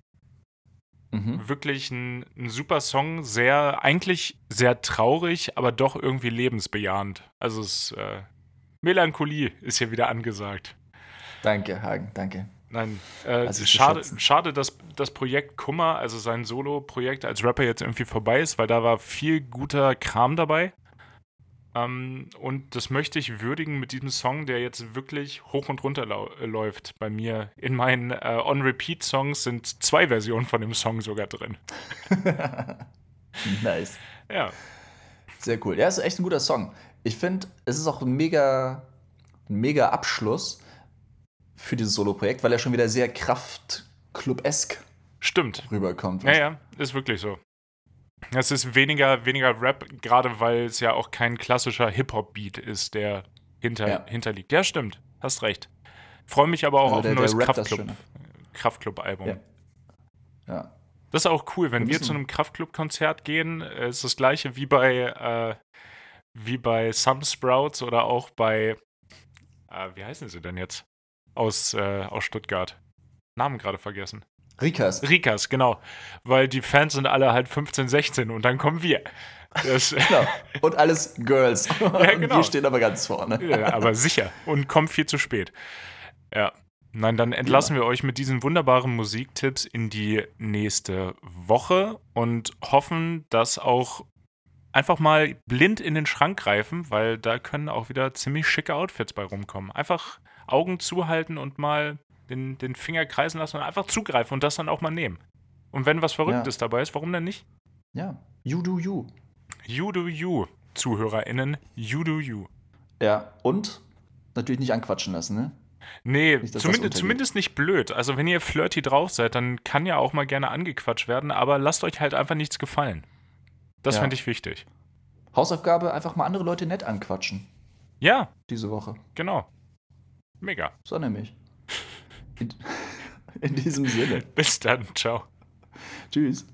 Mhm. Wirklich ein, ein super Song, sehr, eigentlich sehr traurig, aber doch irgendwie lebensbejahend. Also es, äh, Melancholie ist hier wieder angesagt. Danke, Hagen, danke. Nein, äh, Also schade, schade, dass das Projekt Kummer, also sein Solo-Projekt als Rapper jetzt irgendwie vorbei ist, weil da war viel guter Kram dabei. Ähm, und das möchte ich würdigen mit diesem Song, der jetzt wirklich hoch und runter äh, läuft bei mir. In meinen äh, On-Repeat-Songs sind zwei Versionen von dem Song sogar drin. (laughs) nice. Ja, Sehr cool. Ja, ist echt ein guter Song. Ich finde, es ist auch ein mega, mega Abschluss für dieses Solo-Projekt, weil er schon wieder sehr Kraftclub-esk Stimmt. rüberkommt. Ja, ja, ist wirklich so. Es ist weniger, weniger Rap, gerade weil es ja auch kein klassischer Hip-Hop-Beat ist, der hinter, Ja. hinterliegt. Ja, stimmt. Hast recht. Freue mich aber auch Also auf der- ein neues Kraftclub. Kraftclub-Album. Ja. Ja. Das ist auch cool, wenn Wir wir zu einem Kraftclub-Konzert gehen, ist das gleiche wie bei, äh, wie bei Some Sprouts oder auch bei, äh, wie heißen sie denn jetzt? Aus, äh, aus Stuttgart. Namen gerade vergessen. Rikas. Rikas, genau. Weil die Fans sind alle halt 15, 16 und dann kommen wir. (laughs) Genau. Und alles Girls. (laughs) Und genau. wir stehen aber ganz vorne. ja, aber sicher. Und kommen viel zu spät. Ja. Nein, dann entlassen wir euch mit diesen wunderbaren Musiktipps in die nächste Woche und hoffen, dass auch einfach mal blind in den Schrank greifen, weil da können auch wieder ziemlich schicke Outfits bei rumkommen. Einfach Augen zuhalten und mal den, den Finger kreisen lassen und einfach zugreifen und das dann auch mal nehmen. Und wenn was Verrücktes dabei ist, warum denn nicht? Ja. You do you. You do you, ZuhörerInnen. You do you. Ja. Und natürlich nicht anquatschen lassen, ne? Nee, Nicht, zumindest, zumindest nicht blöd. Also wenn ihr flirty drauf seid, dann kann ja auch mal gerne angequatscht werden, aber lasst euch halt einfach nichts gefallen. Das Ja. fände ich wichtig. Hausaufgabe, einfach mal andere Leute nett anquatschen. Ja, Diese Woche. genau. Mega. So nämlich. In, in diesem Sinne. Bis dann. Ciao. Tschüss.